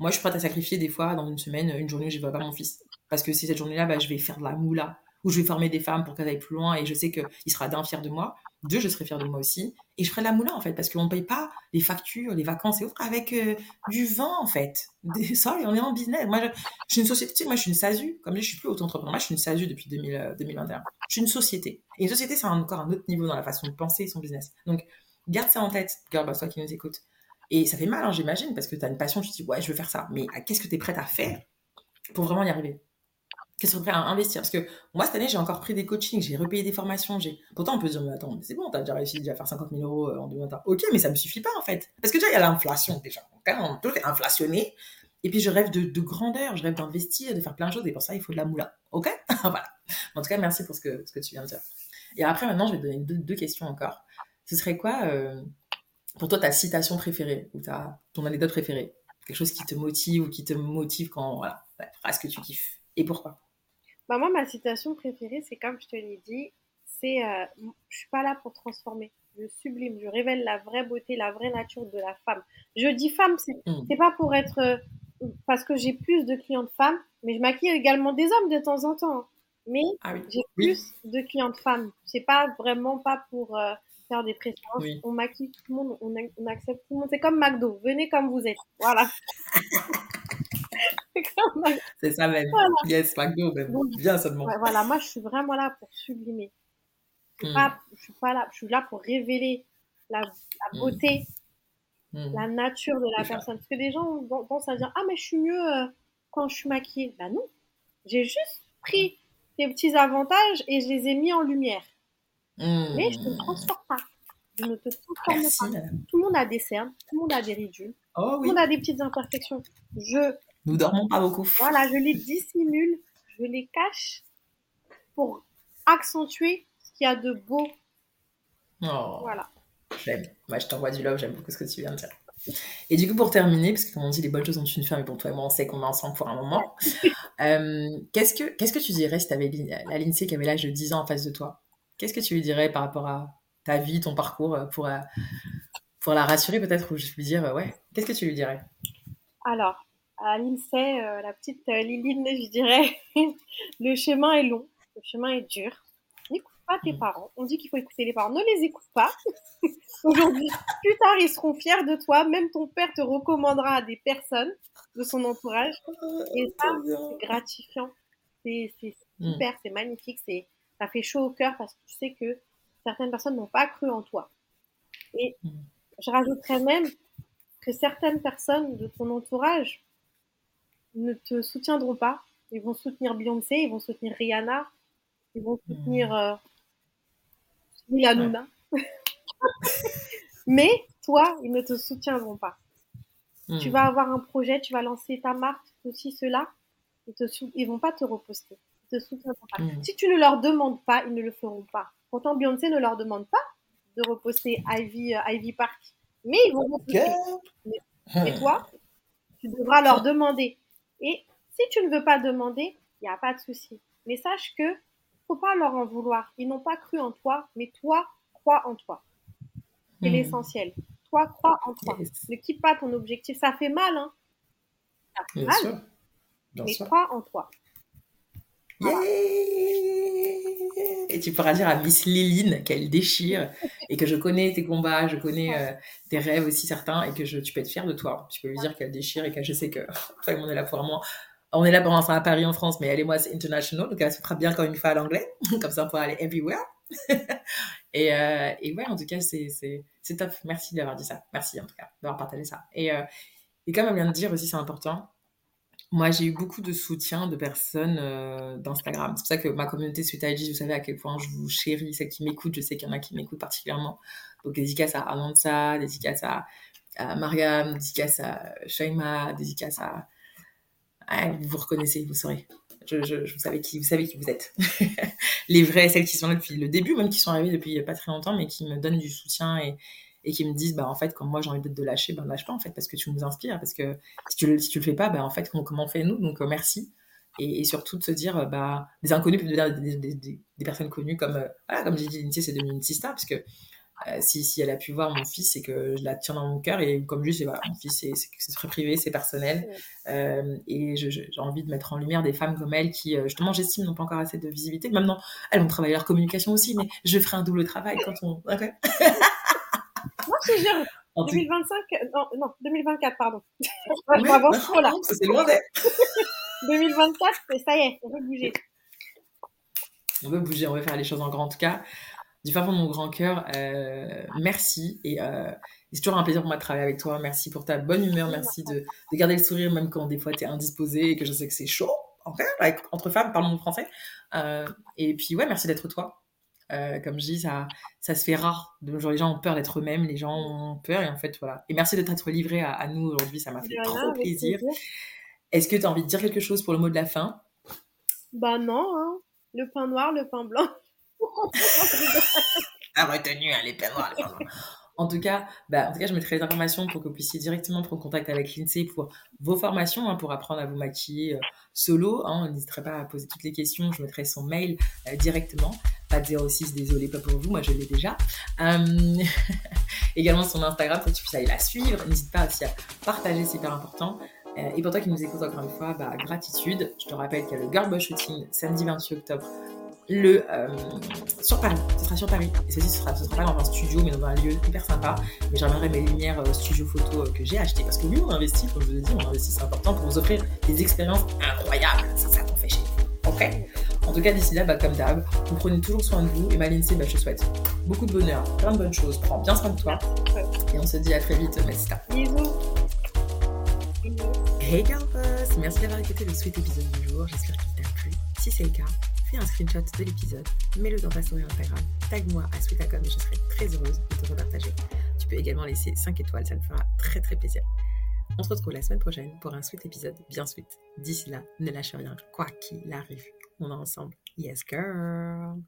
Moi, je suis prête à sacrifier des fois, dans une semaine, une journée où je ne vois pas mon fils. Parce que si cette journée-là, bah, je vais faire de la moula, ou je vais former des femmes pour qu'elles aillent plus loin, et je sais qu'il sera d'un fier de moi. Deux, je serai fière de moi aussi. Et je ferai la moula, en fait, parce qu'on ne paye pas les factures, les vacances et autres avec euh, du vent, en fait. Ça, on est en business. Moi, je, suis une société, tu sais, moi, je suis une SASU. Comme je je suis plus auto-entrepreneur. Moi, je suis une SASU depuis 2021. Euh, je suis une société. Et une société, c'est encore un autre niveau dans la façon de penser son business. Donc, garde ça en tête, girl, toi qui nous écoute. Et ça fait mal, hein, j'imagine, parce que tu as une passion, tu te dis, ouais, je veux faire ça. Mais qu'est-ce que tu es prête à faire pour vraiment y arriver? Qu'est-ce qu'on prêt à investir Parce que moi, cette année, j'ai encore pris des coachings, j'ai repayé des formations. J'ai... Pourtant, on peut dire, mais attends, c'est bon, t'as déjà réussi à faire 50 000 euros euh, en 2021. Ok, mais ça me suffit pas, en fait. Parce que déjà, il y a l'inflation, déjà. on peut inflationner. Et puis, je rêve de, grandeur, je rêve d'investir, de faire plein de choses. Et pour ça, il faut de la moula. Ok? Voilà. En tout cas, merci pour ce que, ce que tu viens de dire. Et après, maintenant, je vais te donner deux, questions encore. Ce serait quoi, euh, pour toi, ta citation préférée ou ta, ton anecdote préférée? Quelque chose qui te motive ou qui te motive quand, voilà, la phrase que tu kiffes. Et pourquoi? Bah Moi, ma citation préférée, c'est comme je te l'ai dit, c'est euh, Je suis pas là pour transformer je sublime, je révèle la vraie beauté, la vraie nature de la femme. Je dis femme, c'est mm. pas pour être euh, parce que j'ai plus de clientes femmes, mais je maquille également des hommes de temps en temps. Mais ah j'ai plus de clientes femmes. C'est pas vraiment pas pour euh, faire des préférences. On maquille tout le monde, on, accepte tout le monde. C'est comme McDo. Venez comme vous êtes. Voilà. c'est ça même. Yes, McDo, même. Bien seulement. voilà, moi je suis vraiment là pour sublimer. Je suis, pas, je suis pas là. Je suis là pour révéler la, la beauté, la nature de la personne. Parce que des gens pensent à dire Ah, mais je suis mieux euh, quand je suis maquillée. Ben non. J'ai juste pris des petits avantages et je les ai mis en lumière. Mais je ne te transforme pas. Je ne te transforme pas. Tout le monde a des cernes, tout le monde a des ridules, oh tout le monde a des petites imperfections. Je. Nous dormons pas beaucoup. Voilà, je les dissimule, je les cache pour accentuer qu'il y a de beau. Oh, voilà. J'aime. Moi, je t'envoie du love, j'aime beaucoup ce que tu viens de dire. Et du coup, pour terminer, parce que comme on dit, les bonnes choses ont une fin, mais pour toi et moi, on sait qu'on est ensemble pour un moment. Euh, qu'est-ce, que, qu'est-ce que tu dirais si tu avais la Lindsay qui avait l'âge de 10 ans en face de toi? Qu'est-ce que tu lui dirais par rapport à ta vie, ton parcours, euh, pour, euh, pour la rassurer peut-être, ou je lui dire, ouais, qu'est-ce que tu lui dirais? Alors, à Lindsay, la petite Liline, je dirais, le chemin est long, le chemin est dur pas tes mm. parents. On dit qu'il faut écouter les parents. Ne les écoute pas. Aujourd'hui, plus tard, ils seront fiers de toi. Même ton père te recommandera à des personnes de son entourage. Et ça, c'est gratifiant. C'est mm. super, c'est magnifique. C'est ça fait chaud au cœur parce que tu sais que certaines personnes n'ont pas cru en toi. Et mm. je rajouterais même que certaines personnes de ton entourage ne te soutiendront pas. Ils vont soutenir Beyoncé, ils vont soutenir Rihanna, ils vont soutenir euh, la Luna. Mais toi, ils ne te soutiendront pas. Hmm. Tu vas avoir un projet, tu vas lancer ta marque, aussi cela. Ils ne vont pas te reposter. Ils te soutiendront pas. Hmm. Si tu ne leur demandes pas, ils ne le feront pas. Pourtant, Beyoncé ne leur demande pas de reposter Ivy, euh, Ivy Park. Mais ils vont reposter. Mais, toi, tu devras leur demander. Et si tu ne veux pas demander, il n'y a pas de souci. Mais sache que faut pas leur en vouloir. Ils n'ont pas cru en toi, mais toi, crois en toi. C'est hmm. l'essentiel. Toi, crois en toi. Ne quitte pas ton objectif. Ça fait mal, hein. Ça fait mal. mais crois en toi. Et tu pourras dire à Miss Liline qu'elle déchire et que je connais tes combats, je connais euh, tes rêves aussi certains et que tu peux être fière de toi. Tu peux lui dire qu'elle déchire et que je sais que toi, on est là pour moi on est là pour l'instant à Paris en France, mais elle et moi, c'est international, donc elle se fera bien comme une fois à l'anglais, comme ça on pourra aller everywhere. et, euh, ouais, en tout cas, c'est top. Merci d'avoir dit ça. Merci en tout cas d'avoir partagé ça. Et, euh, et comme elle vient de dire aussi, c'est important. Moi, j'ai eu beaucoup de soutien de personnes euh, d'Instagram. C'est pour ça que ma communauté Sweet IG, vous savez à quel point je vous chéris, celles qui m'écoutent. Je sais qu'il y en a qui m'écoutent particulièrement. Donc, dédicace à Anansa, dédicace à, à Mariam, dédicace à Shaima, dédicace à vous vous reconnaissez, vous saurez. Je, vous, savez qui, vous savez qui vous êtes. les vraies, celles qui sont là depuis le début, même qui sont arrivées depuis pas très longtemps, mais qui me donnent du soutien et, et qui me disent, bah, en fait, quand moi j'ai envie de te lâcher, ben, lâche pas, en fait, parce que tu nous inspires, parce que si tu, si tu le fais pas, bah, en fait, comment, on fait nous? Donc, euh, merci. Et, et, surtout de se dire, bah, des inconnus peuvent devenir des, des, des, des, personnes connues comme, euh, voilà, comme j'ai dit, c'est devenu une sista, parce que euh, si, si, elle a pu voir mon fils, c'est que je la tiens dans mon cœur. Et comme dis, voilà, mon fils, c'est très privé, c'est personnel. Euh, et j'ai envie de mettre en lumière des femmes comme elle qui, euh, justement, j'estime, n'ont pas encore assez de visibilité. Maintenant, elles vont travailler leur communication aussi, mais je ferai un double travail quand on. Okay. Moi, je jure. 2025, non, non, 2024, pardon. C'est loin d'être. 2024, ça y est, on veut bouger. On veut bouger, on veut faire les choses en grand. En tout cas, du fond de mon grand cœur, euh, merci. Et euh, c'est toujours un plaisir pour moi de travailler avec toi. Merci pour ta bonne humeur. Merci de, de garder le sourire même quand des fois tu es indisposé et que je sais que c'est chaud. En fait, avec, entre femmes, parlons français. Euh, et puis, ouais, merci d'être toi. Euh, comme je dis, ça, ça se fait rare. De les gens ont peur d'être eux-mêmes, les gens ont peur. Et en fait, voilà. Et merci de t'être livré à, à, nous aujourd'hui. Ça m'a fait trop plaisir. Est-ce que tu as envie de dire quelque chose pour le mot de la fin? Bah non. Hein. Le pain noir, le pain blanc. ah, retenu, hein, les pains noirs, les pains noirs. En tout cas, bah, en tout cas, je mettrai les informations pour que vous puissiez directement prendre contact avec l'INSEE pour vos formations, hein, pour apprendre à vous maquiller euh, solo. Hein. N'hésiterez pas à poser toutes les questions. Je mettrai son mail euh, directement. Pas de 06, désolé, pas pour vous. Moi, je l'ai déjà. Euh, également son Instagram pour que tu puisses aller la suivre. N'hésite pas aussi à partager, c'est hyper important. et pour toi qui nous écoutes encore une fois, bah, gratitude. Je te rappelle qu'il y a le Girl Shooting samedi 28 octobre le, euh, sur Paris. Ce sera sur Paris. Et ceci, ce sera, ce sera pas dans un studio, mais dans un lieu hyper sympa. Mais j'amènerai mes lumières euh, studio photo euh, que j'ai acheté. Parce que oui, on investit, comme je vous ai dit, on investit, c'est important pour vous offrir des expériences incroyables. C'est ça qu'on fait chez nous. Ok? En tout cas, d'ici là, bah, comme d'hab, vous prenez toujours soin de vous. Et Maline, bah, je te souhaite beaucoup de bonheur, plein de bonnes choses. Prends bien soin de toi. Et on se dit à très vite, Mesta. Bisous. Hey girl Merci d'avoir écouté le sweet épisode du jour. J'espère qu'il t'a plu. Si c'est le cas, un screenshot de l'épisode, mets-le dans ta story Instagram, tag-moi à Sweetacom et je serai très heureuse de te repartager. Tu peux également laisser 5 étoiles, ça me fera très très plaisir. On se retrouve la semaine prochaine pour un sweet épisode bien sweet. D'ici là, ne lâche rien, quoi qu'il arrive. On est ensemble. Yes, girl!